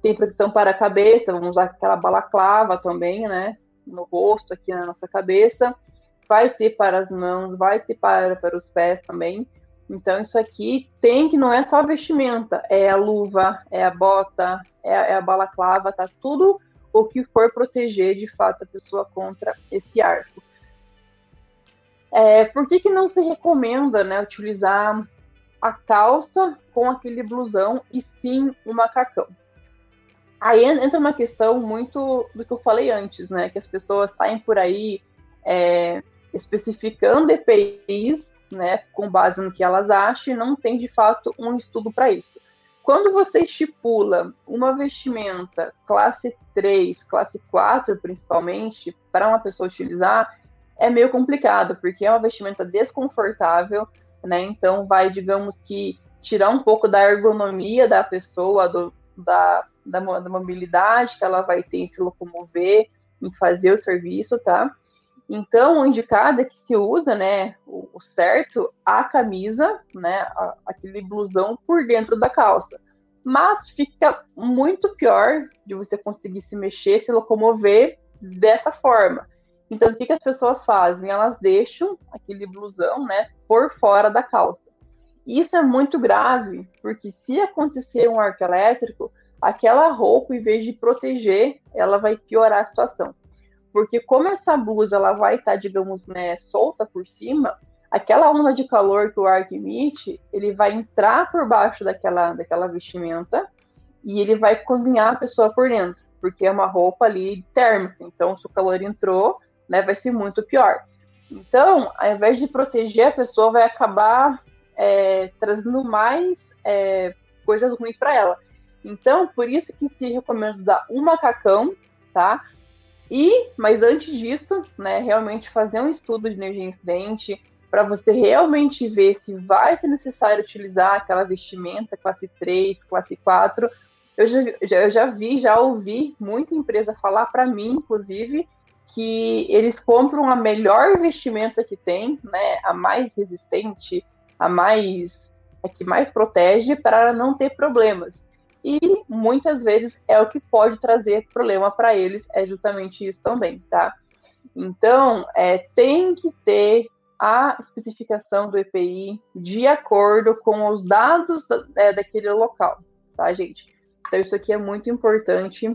Tem proteção para a cabeça, vamos usar aquela balaclava também, né? No rosto, aqui na nossa cabeça. Vai ter para as mãos, vai ter para, para os pés também. Então, isso aqui tem que não é só a vestimenta, é a luva, é a bota, é, é a balaclava, tá tudo o que for proteger de fato a pessoa contra esse arco. É, por que, que não se recomenda né, utilizar a calça com aquele blusão e sim o macacão? Aí entra uma questão muito do que eu falei antes, né? Que as pessoas saem por aí é, especificando EPIs né, com base no que elas acham, e não tem de fato um estudo para isso. Quando você estipula uma vestimenta classe 3, classe 4 principalmente, para uma pessoa utilizar, é meio complicado, porque é uma vestimenta desconfortável, né? Então vai, digamos que, tirar um pouco da ergonomia da pessoa, do, da, da, da mobilidade que ela vai ter em se locomover, em fazer o serviço, tá? Então, o indicado é que se usa, né, o, certo, a camisa, né, a, aquele blusão por dentro da calça. Mas fica muito pior de você conseguir se mexer, se locomover dessa forma. Então, o que, que as pessoas fazem? Elas deixam aquele blusão, né, por fora da calça. Isso é muito grave, porque se acontecer um arco elétrico, aquela roupa, em vez de proteger, ela vai piorar a situação porque como essa blusa ela vai estar, tá, digamos, né, solta por cima, aquela onda de calor que o ar emite, ele vai entrar por baixo daquela, daquela vestimenta e ele vai cozinhar a pessoa por dentro, porque é uma roupa ali térmica. Então, se o calor entrou, né, vai ser muito pior. Então, ao invés de proteger, a pessoa vai acabar é, trazendo mais é, coisas ruins para ela. Então, por isso que se recomenda usar um macacão, tá? E, mas antes disso, né, realmente fazer um estudo de energia incidente para você realmente ver se vai ser necessário utilizar aquela vestimenta classe 3, classe 4. Eu já, já, já vi, já ouvi muita empresa falar para mim, inclusive, que eles compram a melhor vestimenta que tem, né, a mais resistente, a mais a que mais protege para não ter problemas e muitas vezes é o que pode trazer problema para eles, é justamente isso também, tá? Então, é, tem que ter a especificação do EPI de acordo com os dados da, é, daquele local, tá, gente? Então, isso aqui é muito importante.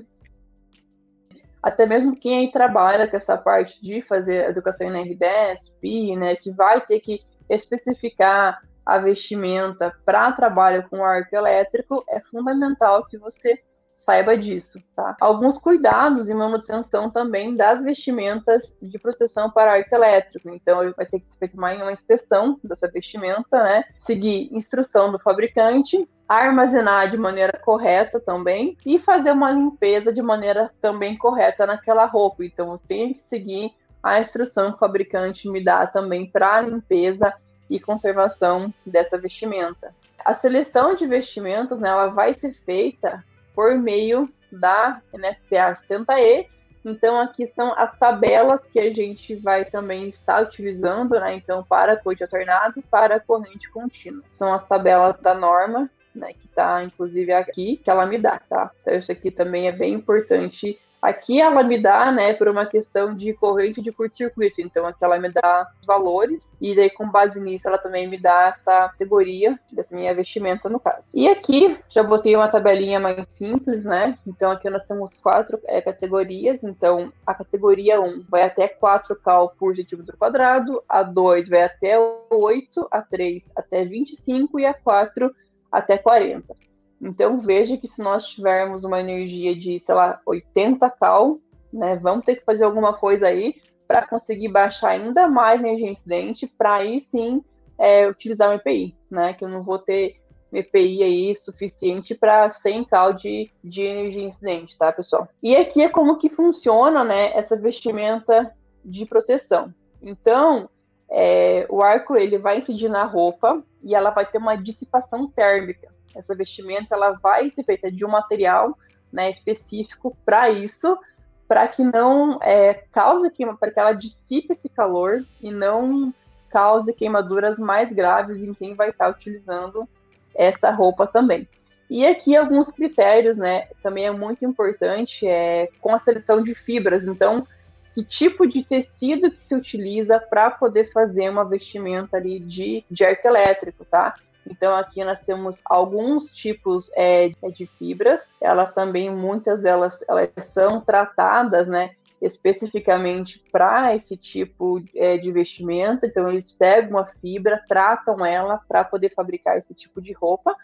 Até mesmo quem aí trabalha com essa parte de fazer educação em R10, PI, né, que vai ter que especificar a vestimenta para trabalho com arco elétrico, é fundamental que você saiba disso, tá? Alguns cuidados e manutenção também das vestimentas de proteção para arco elétrico. Então, vai ter que feita uma inspeção dessa vestimenta, né? Seguir instrução do fabricante, armazenar de maneira correta também e fazer uma limpeza de maneira também correta naquela roupa. Então, eu tenho que seguir a instrução que o fabricante me dá também para limpeza e conservação dessa vestimenta. A seleção de vestimentas, né, ela vai ser feita por meio da NFPA 60E. Então, aqui são as tabelas que a gente vai também estar utilizando, né? Então, para corrente alternada e para corrente contínua. São as tabelas da norma, né? Que está, inclusive, aqui, que ela me dá, tá? Então, isso aqui também é bem importante Aqui ela me dá, né, por uma questão de corrente de curto-circuito. Então aqui ela me dá valores e daí com base nisso ela também me dá essa categoria dessa minha vestimenta no caso. E aqui já botei uma tabelinha mais simples, né? Então aqui nós temos quatro é, categorias. Então a categoria 1 vai até 4 cal por centímetro quadrado, a 2 vai até 8, a 3 até 25 e a 4 até 40. Então veja que se nós tivermos uma energia de, sei lá, 80 cal, né, vamos ter que fazer alguma coisa aí para conseguir baixar ainda mais a energia incidente, para aí sim é, utilizar o EPI, né? Que eu não vou ter EPI aí suficiente para 100 cal de, de energia incidente, tá, pessoal? E aqui é como que funciona, né, essa vestimenta de proteção. Então, é, o arco ele vai incidir na roupa e ela vai ter uma dissipação térmica. Essa vestimenta ela vai ser feita de um material né, específico para isso, para que não é, cause queima, para que ela dissipe esse calor e não cause queimaduras mais graves em quem vai estar utilizando essa roupa também. E aqui alguns critérios, né, também é muito importante, é com a seleção de fibras. Então, que tipo de tecido que se utiliza para poder fazer uma vestimenta ali de, de arco elétrico, tá? Então aqui nós temos alguns tipos é, de fibras. Elas também, muitas delas, elas são tratadas, né? especificamente para esse tipo é, de vestimenta. Então, eles pegam uma fibra, tratam ela para poder fabricar esse tipo de roupa.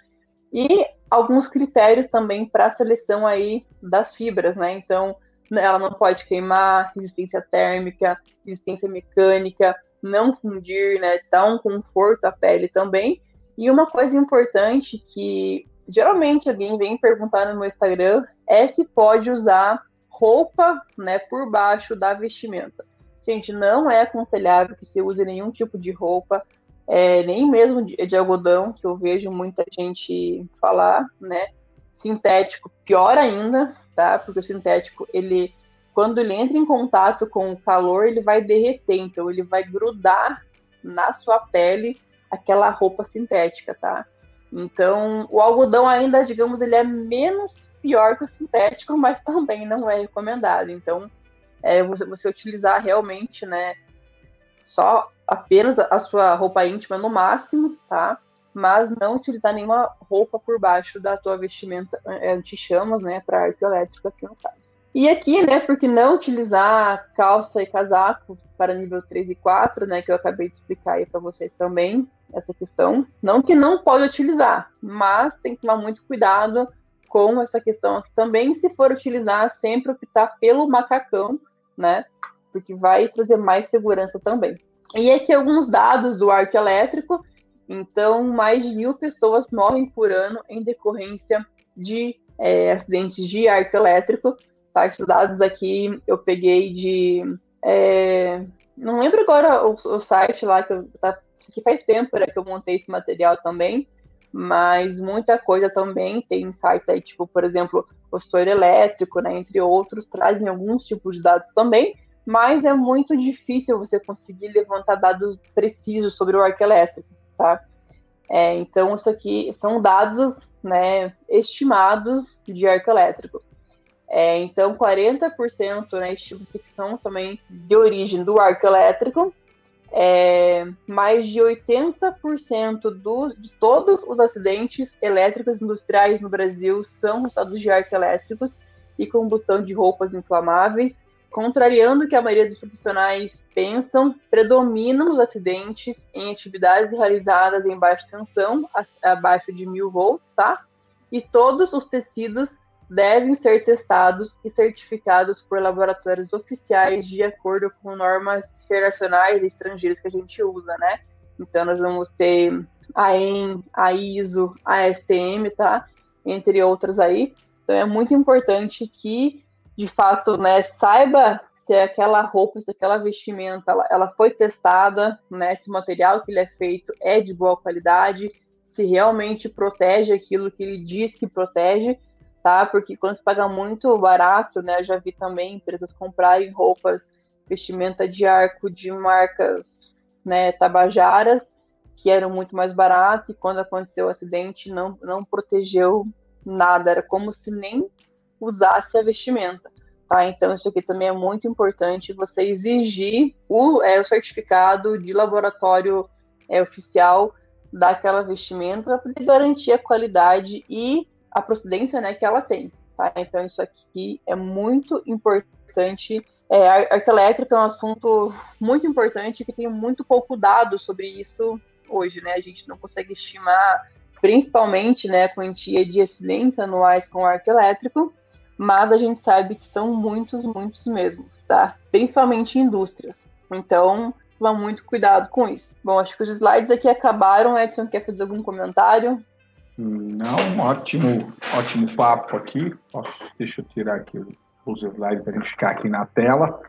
E alguns critérios também para a seleção aí das fibras, né? Então, ela não pode queimar, resistência térmica, resistência mecânica, não fundir, né? Dar um conforto à pele também. E uma coisa importante que geralmente alguém vem perguntar no meu Instagram é se pode usar roupa, né, por baixo da vestimenta. Gente, não é aconselhável que se use nenhum tipo de roupa, é, nem mesmo de, de, algodão, que eu vejo muita gente falar, né? Sintético, pior ainda, tá? Porque o sintético, ele, quando ele entra em contato com o calor, ele vai derreter, então ele vai grudar na sua pele aquela roupa sintética, tá? Então, o algodão ainda, digamos, ele é menos pior que o sintético, mas também não é recomendado. Então, é, você, você utilizar realmente, né, só apenas a sua roupa íntima no máximo, tá? Mas não utilizar nenhuma roupa por baixo da tua vestimenta é, anti-chamas, né, para arco elétrico aqui no caso. E aqui, né, porque não utilizar calça e casaco para nível 3 e 4, né, que eu acabei de explicar aí para vocês também, essa questão. Não que não pode utilizar, mas tem que tomar muito cuidado com essa questão aqui também, se for utilizar, sempre optar pelo macacão, né? Porque vai trazer mais segurança também. E aqui alguns dados do arco elétrico. Então, mais de mil pessoas morrem por ano em decorrência de é, acidentes de arco elétrico. Tá? Esses dados aqui eu peguei de. É, não lembro agora o, o, site lá, que eu, tá, aqui faz tempo né, que eu montei esse material também, mas muita coisa também tem sites aí, tipo, por exemplo, o setor elétrico, né, entre outros, trazem alguns tipos de dados também, mas é muito difícil você conseguir levantar dados precisos sobre o arco elétrico, tá? É, então, isso aqui são dados né, estimados de arco elétrico. É, então, 40% né, estima que são também de origem do arco elétrico, é, mais de 80% do, de todos os acidentes elétricos industriais no Brasil são resultados de arco elétricos e combustão de roupas inflamáveis. Contrariando o que a maioria dos profissionais pensam, predominam os acidentes em atividades realizadas em baixa tensão, abaixo de mil volts, tá? E todos os tecidos devem ser testados e certificados por laboratórios oficiais de acordo com normas internacionais e estrangeiras que a gente usa, né? Então, nós vamos ter a EN, a ISO, a STM, tá? Entre outras aí. Então, é muito importante que, de fato, né, saiba se aquela roupa, se aquela vestimenta, ela, ela foi testada, né? Se o material que ele é feito é de boa qualidade, se realmente protege aquilo que ele diz que protege, tá? Porque quando se paga muito barato, né? Eu já vi também empresas comprarem roupas, vestimenta de arco de marcas, né, tabajaras, que eram muito mais barato, e quando aconteceu o acidente não, não protegeu nada, era como se nem usasse a vestimenta. Tá? Então, isso aqui também é muito importante, você exigir o, é, o certificado de laboratório é, oficial daquela vestimenta para poder garantir a qualidade e a procedência né, que ela tem. Tá? Então, isso aqui é muito importante. É, a arca elétrica é um assunto muito importante que tem muito pouco dado sobre isso hoje. Né? A gente não consegue estimar, principalmente, né, a quantia de acidentes anuais com arco elétrico, mas a gente sabe que são muitos, muitos mesmo, tá? principalmente em indústrias. Então, toma muito cuidado com isso. Bom, acho que os slides aqui acabaram. Edson, quer fazer algum comentário? Não, ótimo, ótimo papo aqui. Posso, deixa eu tirar aqui os slides para gente ficar aqui na tela.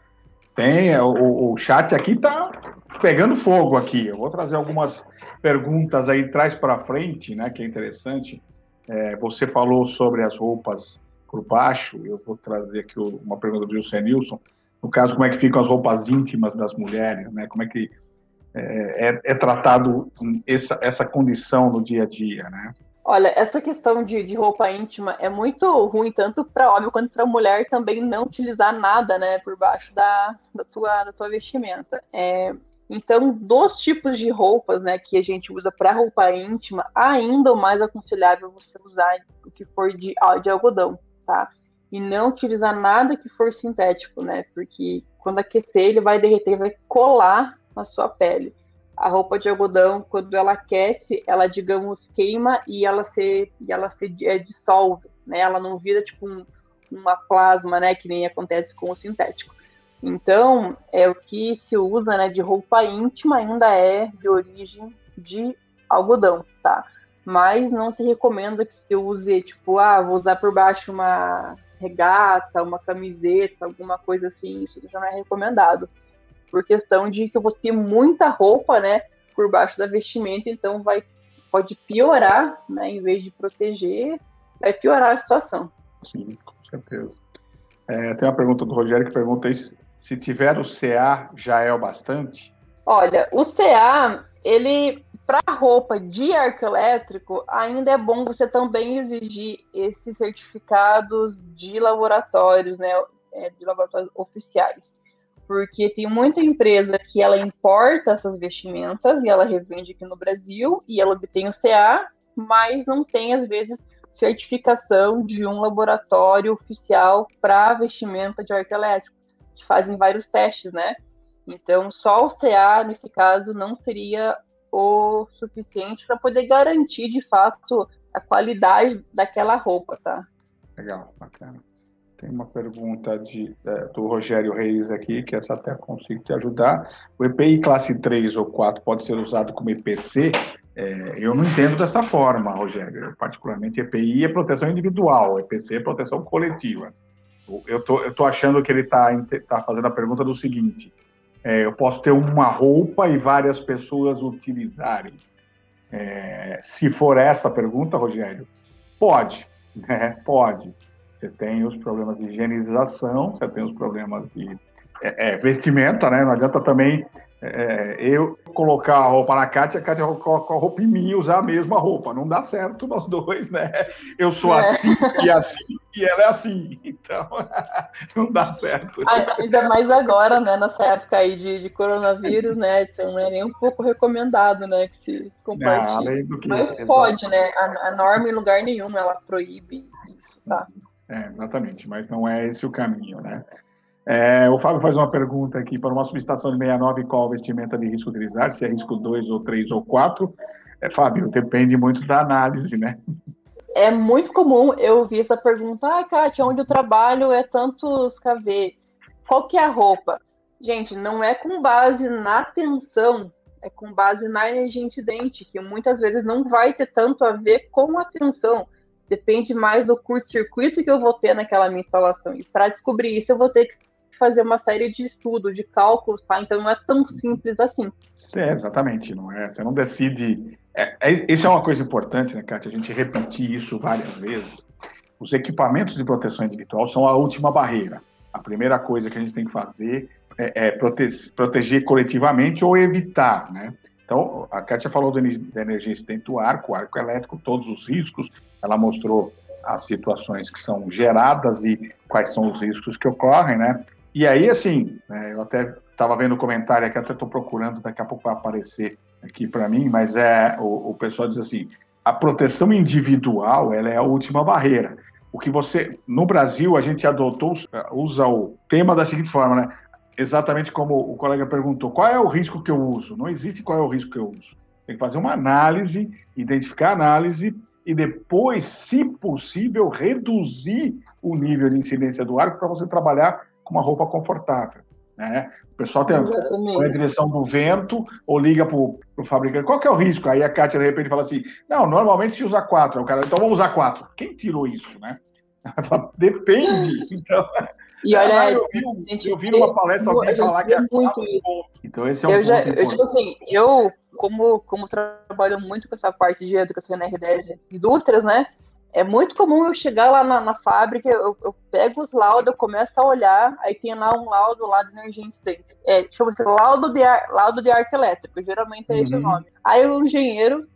Tem, o, o chat aqui está pegando fogo aqui. Eu vou trazer algumas perguntas aí, traz para frente, né, que é interessante. É, você falou sobre as roupas por baixo, eu vou trazer aqui uma pergunta do José Nilson. No caso, como é que ficam as roupas íntimas das mulheres, né? Como é que é, é, é tratado essa, essa condição no dia a dia, né? Olha, essa questão de, de roupa íntima é muito ruim, tanto para homem quanto para mulher também não utilizar nada, né, por baixo da, da, tua, da tua vestimenta. É, então, dos tipos de roupas, né, que a gente usa para roupa íntima, ainda mais aconselhável você usar o que for de, de algodão, tá? E não utilizar nada que for sintético, né? Porque quando aquecer, ele vai derreter, vai colar na sua pele a roupa de algodão, quando ela aquece, ela, digamos, queima e ela se, e ela se é, dissolve, né? Ela não vira, tipo, um, uma plasma, né? Que nem acontece com o sintético. Então, é o que se usa, né? De roupa íntima ainda é de origem de algodão, tá? Mas não se recomenda que se use, tipo, ah, vou usar por baixo uma regata, uma camiseta, alguma coisa assim, isso já não é recomendado por questão de que eu vou ter muita roupa, né, por baixo da vestimenta, então vai pode piorar, né, em vez de proteger, vai piorar a situação. Sim, com certeza. É, tem uma pergunta do Rogério que pergunta se, se tiver o CA já é o bastante? Olha, o CA, ele para roupa de arco elétrico, ainda é bom você também exigir esses certificados de laboratórios, né, é, de laboratórios oficiais porque tem muita empresa que ela importa essas vestimentas e ela revende aqui no Brasil e ela obtém o CA, mas não tem às vezes certificação de um laboratório oficial para vestimenta de arco elétrico, que fazem vários testes, né? Então, só o CA nesse caso não seria o suficiente para poder garantir de fato a qualidade daquela roupa, tá? Legal, bacana. Tem uma pergunta de, é, do Rogério Reis aqui, que essa até consigo te ajudar. O EPI classe 3 ou 4 pode ser usado como EPC? É, eu não entendo dessa forma, Rogério. Eu, particularmente, EPI é proteção individual, EPC é proteção coletiva. Eu tô, tô achando que ele está tá fazendo a pergunta do seguinte: é, eu posso ter uma roupa e várias pessoas utilizarem. É, se for essa a pergunta, Rogério, pode, né? Pode. Você tem os problemas de higienização, você tem os problemas de é, é, vestimenta, né? Não adianta também é, eu colocar a roupa na Kátia, a Kátia coloca a roupa em mim e usar a mesma roupa. Não dá certo nós dois, né? Eu sou é. assim e assim, e ela é assim. Então, não dá certo. Ainda mais agora, né? Nessa época aí de, de coronavírus, né? Isso não é nem um pouco recomendado, né? Que se compartilhe. Mas pode, né? A, a norma em lugar nenhum, ela proíbe isso, tá? É, exatamente, mas não é esse o caminho, né? É, o Fábio faz uma pergunta aqui para uma subestação de 69, qual vestimenta de risco utilizar, se é risco 2 ou 3 ou 4. É, Fábio, depende muito da análise, né? É muito comum eu ouvir essa pergunta, ah, Kátia, onde eu trabalho é tantos KV, qual que é a roupa? Gente, não é com base na tensão, é com base na energia incidente, que muitas vezes não vai ter tanto a ver com a tensão depende mais do curto-circuito que eu vou ter naquela minha instalação. E para descobrir isso, eu vou ter que fazer uma série de estudos, de cálculos, tá? Então não é tão simples assim. É, exatamente, não é? Você não decide. É, é, isso é uma coisa importante, né, Kátia? A gente repetir isso várias vezes. Os equipamentos de proteção individual são a última barreira. A primeira coisa que a gente tem que fazer é, é prote proteger coletivamente ou evitar, né? Então, a Kátia falou da energia incidente do arco, arco elétrico, todos os riscos, ela mostrou as situações que são geradas e quais são os riscos que ocorrem, né? E aí, assim, né, eu até estava vendo o comentário aqui, até estou procurando, daqui a pouco vai aparecer aqui para mim, mas é o, o pessoal diz assim, a proteção individual, ela é a última barreira. O que você, no Brasil, a gente adotou, usa o tema da seguinte forma, né? exatamente como o colega perguntou, qual é o risco que eu uso? Não existe qual é o risco que eu uso. Tem que fazer uma análise, identificar a análise e depois, se possível, reduzir o nível de incidência do arco para você trabalhar com uma roupa confortável. Né? O pessoal tem a direção do vento ou liga para o fabricante. Qual que é o risco? Aí a Kátia, de repente, fala assim, não, normalmente se usa quatro. O cara, então vamos usar quatro. Quem tirou isso, né? Depende. Então, e olha, ah, eu, vi, eu vi numa palestra alguém falar que é quatro pontos. Então esse é um eu ponto já, eu, tipo assim, eu, como, como trabalho muito com essa parte de educação na R10 de indústrias, né? É muito comum eu chegar lá na, na fábrica, eu, eu, pego os laudos, eu começo a olhar, aí tem lá um laudo lá de energia incidente. É, chama assim, laudo de, ar, laudo de arco elétrico, geralmente é esse uhum. o nome. Aí o engenheiro,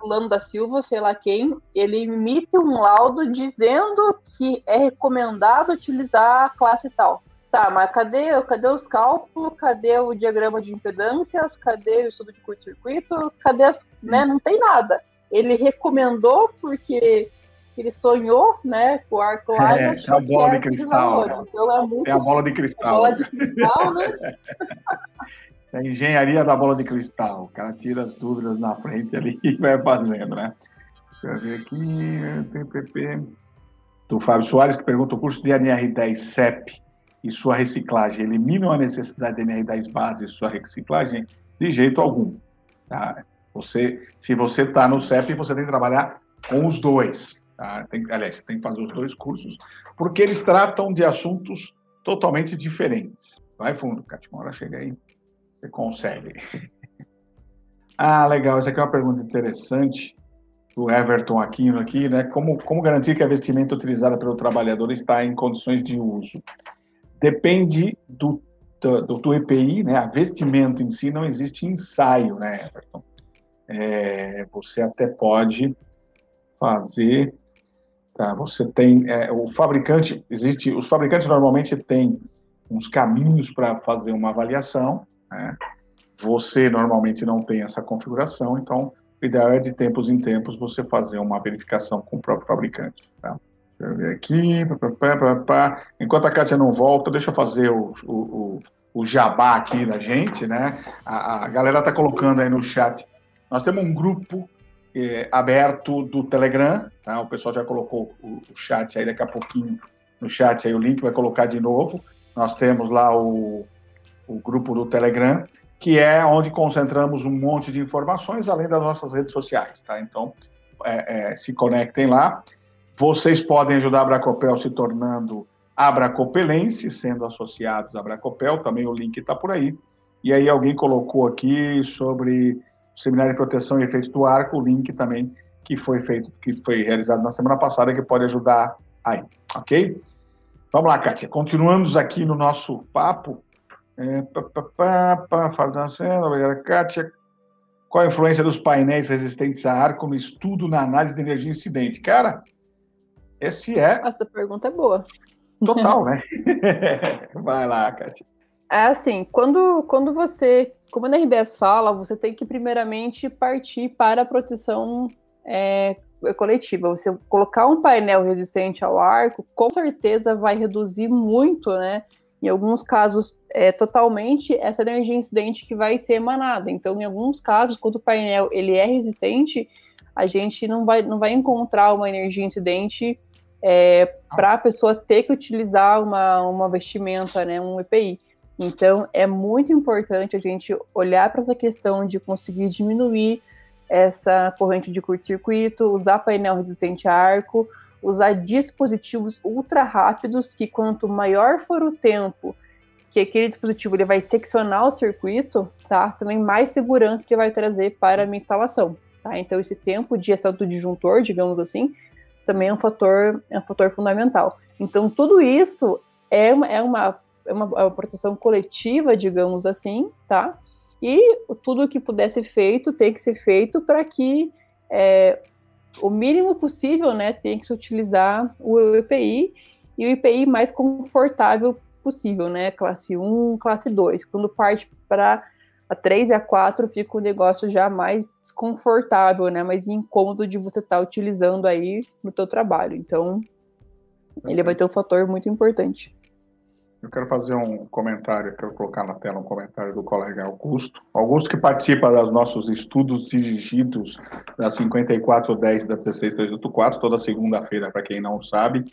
fulano da Silva, sei lá quem, ele emite um laudo dizendo que é recomendado utilizar a classe tal. Tá, mas cadê, cadê os cálculos? Cadê o diagrama de impedâncias? Cadê o estudo de curto-circuito? Cadê as. Né, não tem nada. Ele recomendou porque ele sonhou, né, com o arco lá. É, é a bola de cristal. Né? Então é, muito, é a bola de cristal. bola de cristal, né? É a engenharia da bola de cristal. O cara tira as dúvidas na frente ali e vai fazendo, né? Deixa eu ver aqui. PPP. Do Fábio Soares, que pergunta: o curso de NR10 CEP e sua reciclagem eliminam a necessidade de NR10 base e sua reciclagem? De jeito algum. Tá? Você, se você está no CEP, você tem que trabalhar com os dois. Tá? Tem, aliás, tem que fazer os dois cursos, porque eles tratam de assuntos totalmente diferentes. Vai fundo, Cátia, uma hora chega aí, você consegue. ah, legal, essa aqui é uma pergunta interessante do Everton Aquino aqui, né? Como, como garantir que a vestimenta utilizada pelo trabalhador está em condições de uso? Depende do, do, do EPI, né? A vestimenta em si não existe ensaio, né, Everton? É, você até pode fazer Tá? Você tem é, o fabricante existe os fabricantes normalmente têm uns caminhos para fazer uma avaliação. Né? Você normalmente não tem essa configuração, então o ideal é de tempos em tempos você fazer uma verificação com o próprio fabricante. Tá? Deixa eu ver aqui. Pá, pá, pá, Enquanto a Kátia não volta, deixa eu fazer o, o, o, jabá aqui da gente, né? A, a galera está colocando aí no chat. Nós temos um grupo é, aberto do Telegram, tá? O pessoal já colocou o, o, chat aí daqui a pouquinho no chat aí o link vai colocar de novo. Nós temos lá o, o grupo do Telegram, que é onde concentramos um monte de informações além das nossas redes sociais, tá? Então é, é, se conectem lá. Vocês podem ajudar a Bracopel se tornando abracopelense, sendo associados à Bracopel, também o link está por aí. E aí alguém colocou aqui sobre Seminário de Proteção e Efeitos do Arco, o link também que foi feito, que foi realizado na semana passada, que pode ajudar aí, ok? Vamos lá, Kátia. Continuamos aqui no nosso papo. É, pá, pá, pá, pá, da cena, obrigada, Kátia. Qual a influência dos painéis resistentes a ar como estudo na análise de energia incidente? Cara, esse é. Essa pergunta é boa. Total, né? Vai lá, Kátia. É assim, quando, quando você como a NRDS fala, você tem que primeiramente partir para a proteção é, coletiva. Você colocar um painel resistente ao arco, com certeza vai reduzir muito, né? Em alguns casos, é, totalmente essa energia incidente que vai ser emanada. Então, em alguns casos, quando o painel ele é resistente, a gente não vai, não vai encontrar uma energia incidente é, para a pessoa ter que utilizar uma, uma vestimenta, né, um EPI. Então, é muito importante a gente olhar para essa questão de conseguir diminuir essa corrente de curto-circuito, usar painel resistente a arco, usar dispositivos ultra rápidos, que quanto maior for o tempo que aquele dispositivo ele vai seccionar o circuito, tá? Também mais segurança que vai trazer para a minha instalação, tá? Então esse tempo de ação do disjuntor, digamos assim, também é um fator, é um fator fundamental. Então tudo isso é uma, é uma é uma, é uma proteção coletiva, digamos assim, tá? E tudo que puder ser feito tem que ser feito para que é, o mínimo possível, né, tem que se utilizar o EPI e o EPI mais confortável possível, né, classe 1, classe 2. Quando parte para a 3 e a 4 fica o negócio já mais desconfortável, né, mais incômodo de você estar tá utilizando aí no teu trabalho. Então, ele vai ter um fator muito importante. Eu quero fazer um comentário, quero colocar na tela um comentário do colega Augusto. Augusto que participa dos nossos estudos dirigidos da 5410 e da 16384, toda segunda-feira, para quem não sabe,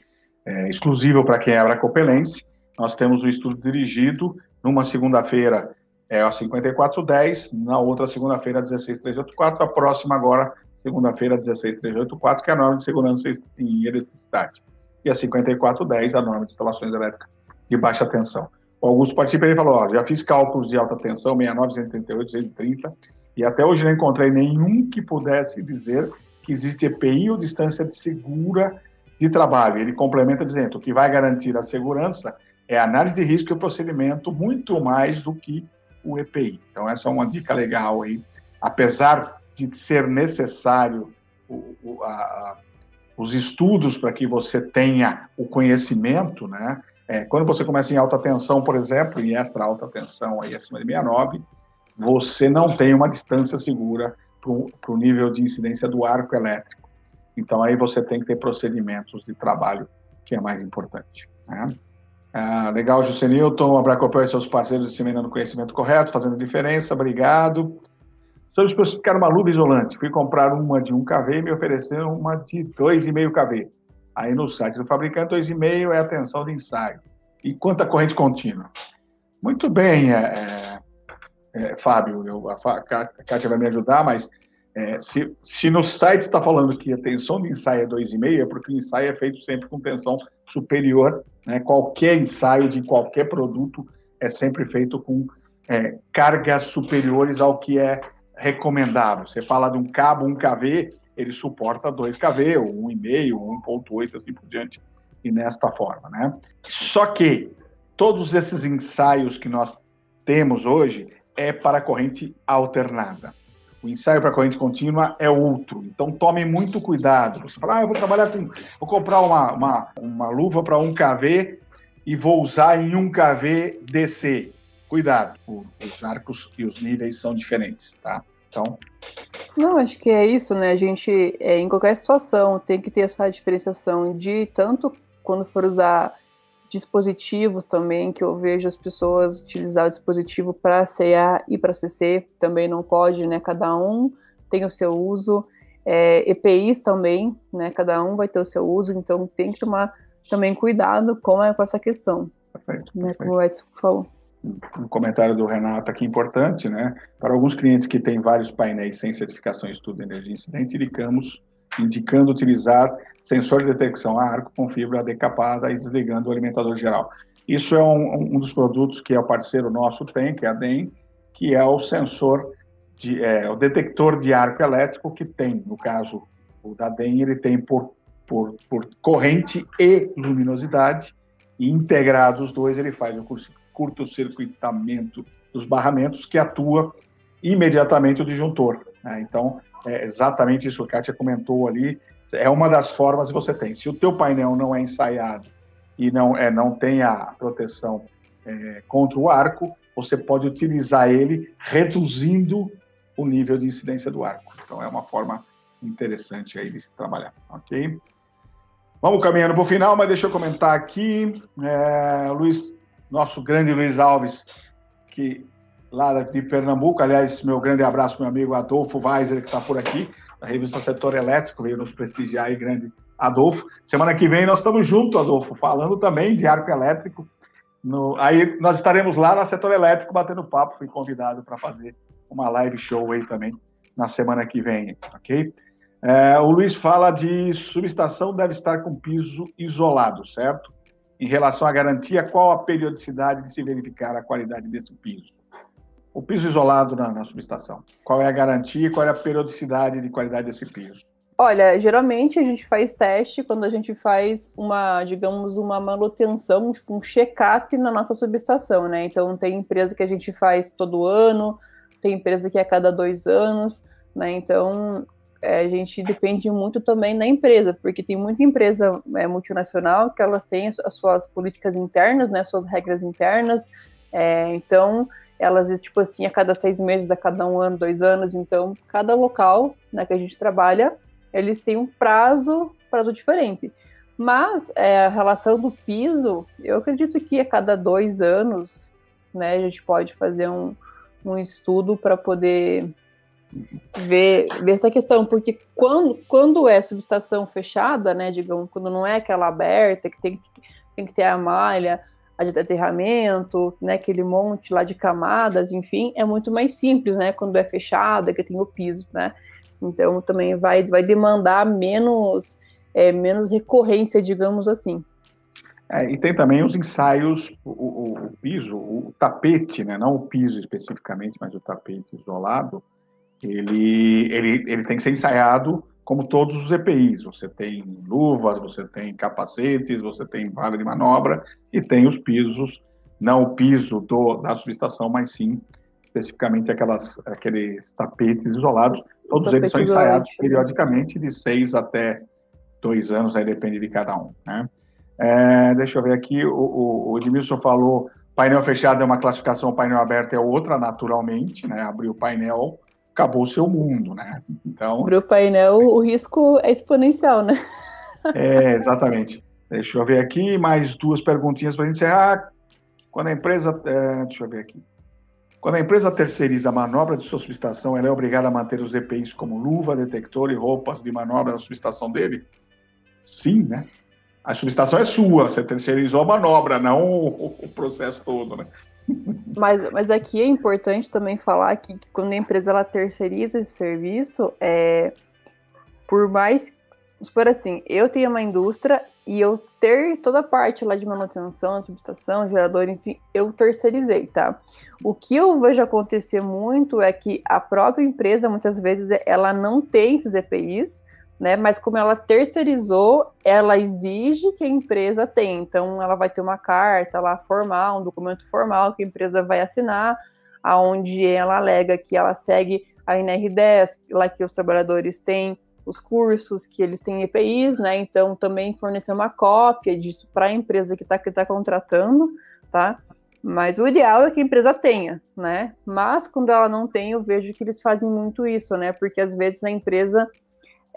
é exclusivo para quem é abracopelense. Nós temos o estudo dirigido numa segunda-feira é a 5410, na outra segunda-feira 16384, a próxima agora, segunda-feira 16384, que é a norma de segurança em eletricidade. E a 5410, a norma de instalações elétricas de baixa tensão. O Augusto participa e falou, ó, já fiz cálculos de alta tensão, 69, 138, 130, e até hoje não encontrei nenhum que pudesse dizer que existe EPI ou distância de segura de trabalho. Ele complementa dizendo, o que vai garantir a segurança é a análise de risco e o procedimento muito mais do que o EPI. Então, essa é uma dica legal aí. Apesar de ser necessário o, o, a, os estudos para que você tenha o conhecimento, né? É, quando você começa em alta tensão, por exemplo, em extra alta tensão, aí acima de 69, você não tem uma distância segura para o nível de incidência do arco elétrico. Então, aí você tem que ter procedimentos de trabalho, que é mais importante. Né? Ah, legal, Juscelilton, a Bracopel e seus parceiros disseminando conhecimento correto, fazendo diferença, obrigado. Sobre especificar uma luva isolante, fui comprar uma de 1 kV e me ofereceram uma de 2,5 kV. Aí no site do fabricante, 2,5 é a tensão de ensaio. E quanta corrente contínua? Muito bem, é, é, é Fábio, eu, a, Kátia vai me ajudar, mas é, se, se, no site está falando que a tensão de ensaio é 2,5, é porque o ensaio é feito sempre com tensão superior. Né? Qualquer ensaio de qualquer produto é sempre feito com é, cargas superiores ao que é recomendável. Você fala de um cabo 1 kV, ele suporta 2 kV, ou 1,5, ou 1,8, assim por diante, e nesta forma. Né? Só que todos esses ensaios que nós temos hoje é para corrente alternada. O ensaio para corrente contínua é outro. Então tome muito cuidado. Você fala, ah, eu vou trabalhar com. Vou comprar uma, uma, uma luva para 1 kV e vou usar em 1 kV DC. Cuidado, os arcos e os níveis são diferentes, tá? Então. Não, acho que é isso, né? A gente, é, em qualquer situação, tem que ter essa diferenciação de tanto quando for usar dispositivos também, que eu vejo as pessoas utilizar o dispositivo para CA e para CC, também não pode, né? Cada um tem o seu uso. É, EPIs também, né? Cada um vai ter o seu uso, então tem que tomar também cuidado com, essa questão. Perfeito, né, perfeito. Como o Edson falou. Um comentário do Renato aqui importante, né? Para alguns clientes que têm vários painéis sem certificação estudo de energia incidente, indicamos, indicando utilizar sensor de detecção a arco com fibra decapada e desligando o alimentador geral. Isso é um, um dos produtos que é o parceiro nosso tem, que é a DEM, que é o sensor, de, é, o detector de arco elétrico que tem, no caso, o da DEM, ele tem por, por, por corrente e luminosidade, e integrados os dois, ele faz o curto-circuitamento dos barramentos, que atua imediatamente o disjuntor. Né? Então, é exatamente isso que a Kátia comentou ali, é uma das formas que você tem. Se o teu painel não é ensaiado e não, é, não tem a proteção é, contra o arco, você pode utilizar ele reduzindo o nível de incidência do arco. Então é uma forma interessante aí de se trabalhar, ok? Vamos caminhando para o final, mas deixa eu comentar aqui, é, Luiz, nosso grande Luiz Alves, que lá de Pernambuco, aliás, meu grande abraço, meu amigo Adolfo Weiser, que está por aqui, da revista Setor Elétrico, veio nos prestigiar aí, grande Adolfo. Semana que vem nós estamos juntos, Adolfo, falando também de arco elétrico. No, aí nós estaremos lá na Setor Elétrico batendo papo, fui convidado para fazer uma live show aí também na semana que vem, ok? É, o Luiz fala de subestação deve estar com piso isolado, certo? Em relação à garantia, qual a periodicidade de se verificar a qualidade desse piso? o piso isolado na, na subestação? Qual é a garantia e qual é a periodicidade de qualidade desse piso? Olha, geralmente a gente faz teste quando a gente faz uma, digamos, uma manutenção, tipo um check-up na nossa subestação, né? Então tem empresa que a gente faz todo ano, tem empresa que é a cada dois anos, né? Então é, a gente depende muito também da empresa, porque tem muita empresa é, multinacional que elas têm as suas políticas internas, né? Suas regras internas. É, então elas, tipo assim, a cada seis meses, a cada um ano, dois anos. Então, cada local né, que a gente trabalha, eles têm um prazo, prazo diferente. Mas é, a relação do piso, eu acredito que a cada dois anos, né, a gente pode fazer um, um estudo para poder ver, ver essa questão, porque quando, quando é subestação fechada, né, digamos, quando não é aquela aberta, que tem, tem que ter a malha, de aterramento, né, aquele monte lá de camadas, enfim, é muito mais simples, né, quando é fechada, que tem o piso, né, então também vai, vai demandar menos, é, menos recorrência, digamos assim. É, e tem também os ensaios, o, o, o, piso, o tapete, né, não o piso especificamente, mas o tapete isolado, ele, ele, ele tem que ser ensaiado como todos os EPIs. Você tem luvas, você tem capacetes, você tem vara de manobra e tem os pisos, não o piso do, da subestação, mas sim especificamente aquelas, aqueles tapetes isolados. Todos eles são ensaiados isolante. periodicamente de seis até dois anos, aí depende de cada um. Né? É, deixa eu ver aqui, o, o, o Edmilson falou painel fechado é uma classificação, painel aberto é outra, naturalmente, né? Abrir o painel acabou o seu mundo, né? Então. Para o painel, o risco é exponencial, né? é, exatamente. Deixa eu ver aqui, mais duas perguntinhas para encerrar. Quando a empresa. É, deixa eu ver aqui. Quando a empresa terceiriza a manobra de sua subestação, ela é obrigada a manter os EPIs como luva, detector e roupas de manobra da subestação dele? Sim, né? A subestação é sua, você terceirizou a manobra, não o, o processo todo, né? Mas, mas aqui é importante também falar que, quando a empresa ela terceiriza esse serviço, é, por mais, por assim, eu tenho uma indústria e eu ter toda a parte lá de manutenção, subestação, gerador, enfim, eu terceirizei, tá? O que eu vejo acontecer muito é que a própria empresa, muitas vezes, ela não tem esses EPIs, né? Mas como ela terceirizou, ela exige que a empresa tenha. Então, ela vai ter uma carta lá formal, um documento formal que a empresa vai assinar, aonde ela alega que ela segue a NR10, lá que os trabalhadores têm os cursos, que eles têm EPIs, né? Então, também fornecer uma cópia disso para a empresa que está que tá contratando, tá? Mas o ideal é que a empresa tenha, né? Mas quando ela não tem, eu vejo que eles fazem muito isso, né? Porque às vezes a empresa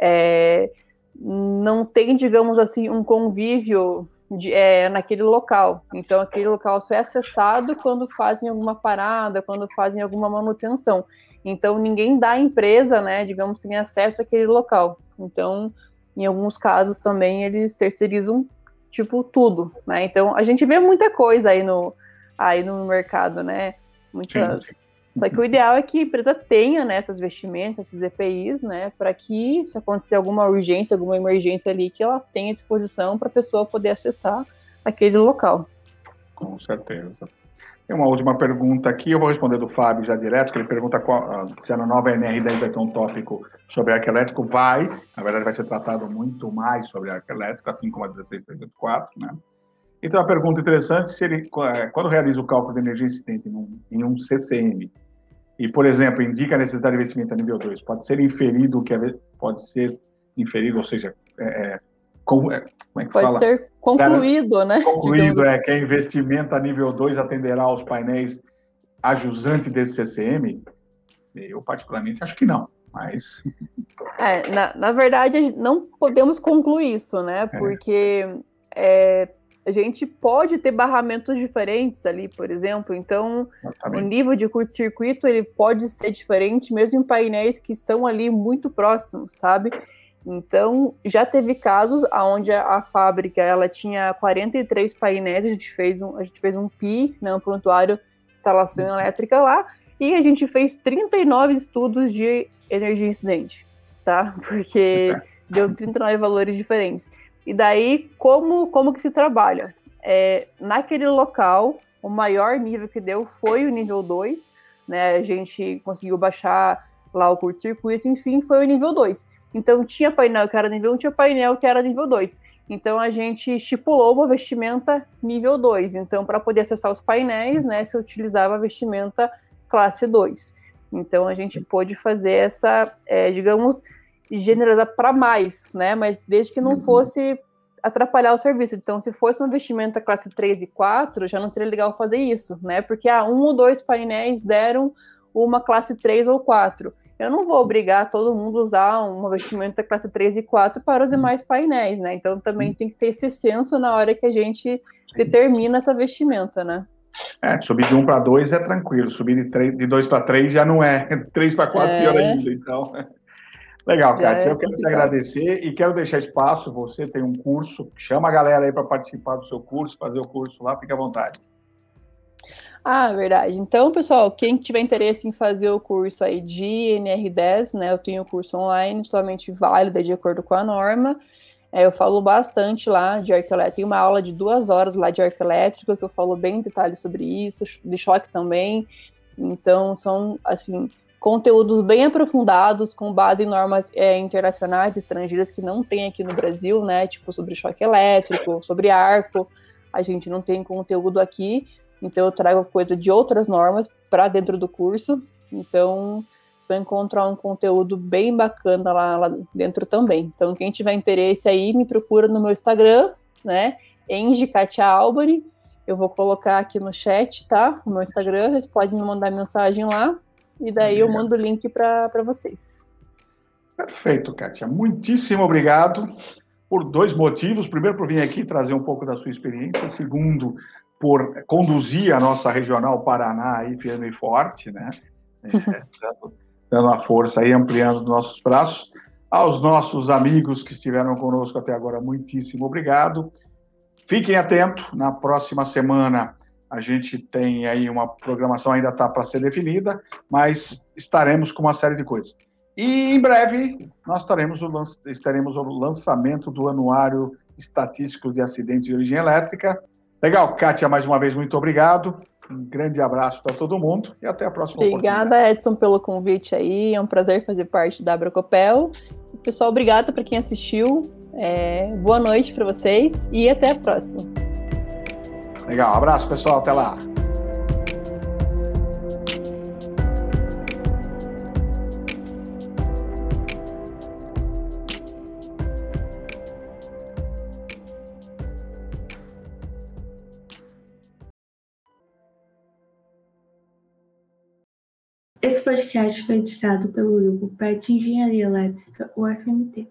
é, não tem, digamos assim, um convívio de, é, naquele local. Então, aquele local só é acessado quando fazem alguma parada, quando fazem alguma manutenção. Então, ninguém da empresa, né, digamos, tem acesso àquele local. Então, em alguns casos também eles terceirizam tipo tudo, né? Então, a gente vê muita coisa aí no aí no mercado, né? Muitas sim. Só que o ideal é que a empresa tenha né, essas vestimentas, esses EPIs, né, para que, se acontecer alguma urgência, alguma emergência ali, que ela tenha disposição para a pessoa poder acessar aquele local. Com certeza. Tem uma última pergunta aqui, eu vou responder do Fábio já direto, que ele pergunta qual, ah, se a nova NR10 vai ter um tópico sobre arco elétrico. Vai, na verdade vai ser tratado muito mais sobre arco elétrico, assim como a 1634, né? Então, a pergunta interessante, se ele, é, quando realiza o cálculo de energia incidente em um CCM, e, por exemplo, indica a necessidade de investimento a nível 2, pode ser inferido, que é, pode ser inferido, ou seja, é, é como, é, como, é que pode fala? ser concluído, né? Concluído, é, que é investimento a nível 2 atenderá aos painéis ajusantes desse CCM? Eu, particularmente, acho que não, mas... É, na, na verdade, não podemos concluir isso, né? Porque é, a gente pode ter barramentos diferentes ali, por exemplo. Então, Exatamente. o nível de curto-circuito ele pode ser diferente, mesmo em painéis que estão ali muito próximos, sabe? Então, já teve casos onde a, fábrica ela tinha 43 painéis, a gente fez um, a gente fez um PI, né, um prontuário de instalação uhum. elétrica lá, e a gente fez 39 estudos de energia incidente, tá? Porque deu 39 valores diferentes. E daí, como, como que se trabalha? É, naquele local, o maior nível que deu foi o nível 2, né? A gente conseguiu baixar lá o curto-circuito, enfim, foi o nível 2. Então, tinha painel que era nível 1, tinha painel que era nível 2. Então, a gente estipulou uma vestimenta nível 2. Então, para poder acessar os painéis, né, se utilizava a vestimenta classe 2. Então, a gente pôde fazer essa, é, digamos, generosa para mais, né? Mas desde que não uhum. fosse atrapalhar o serviço. Então, se fosse uma vestimenta classe 3 e 4, já não seria legal fazer isso, né? Porque ah, um ou dois painéis deram uma classe 3 ou 4. Eu não vou obrigar todo mundo a usar uma vestimenta classe 3 e 4 para os demais painéis, né? Então também tem que ter esse senso na hora que a gente determina essa vestimenta, né? É, subir de 1 para 2 é tranquilo, subir de, 3, de 2 para 3 já não é, 3 para 4 é. pior ainda, então. Legal, Kátia. É, eu quero te agradecer e quero deixar espaço. Você tem um curso, chama a galera aí para participar do seu curso, fazer o curso lá, fique à vontade. Ah, verdade. Então, pessoal, quem tiver interesse em fazer o curso aí de NR10, né? Eu tenho o curso online, totalmente válido, de acordo com a norma. É, eu falo bastante lá de arco elétrico. Tem uma aula de duas horas lá de arco elétrico, que eu falo bem em detalhes sobre isso, de choque também. Então, são, assim, conteúdos bem aprofundados, com base em normas é, internacionais, estrangeiras, que não tem aqui no Brasil, né? Tipo, sobre choque elétrico, sobre arco. A gente não tem conteúdo aqui, então eu trago coisa de outras normas para dentro do curso. Então, você vai encontrar um conteúdo bem bacana lá, lá dentro também. Então, quem tiver interesse aí, me procura no meu Instagram, né? Engie Albany. Eu vou colocar aqui no chat, tá? O meu Instagram, vocês podem me mandar mensagem lá e daí eu mando o link para vocês. Perfeito, Kátia. Muitíssimo obrigado por dois motivos. Primeiro, por vir aqui trazer um pouco da sua experiência. Segundo, por conduzir a nossa regional Paraná aí firme e forte, né? É, dando a força aí, ampliando nossos braços. Aos nossos amigos que estiveram conosco até agora, muitíssimo obrigado. Fiquem atentos, na próxima semana a gente tem aí uma programação ainda está para ser definida, mas estaremos com uma série de coisas. E em breve nós teremos o, estaremos o lançamento do Anuário Estatístico de Acidentes de Origem Elétrica. Legal, Kátia, mais uma vez, muito obrigado. Um grande abraço para todo mundo e até a próxima Obrigada, Edson, pelo convite aí. É um prazer fazer parte da Abracopel. Pessoal, obrigada para quem assistiu. É, boa noite para vocês e até a próxima. Legal, abraço pessoal, até lá. Esse podcast foi editado pelo grupo PET Engenharia Elétrica, UFMT.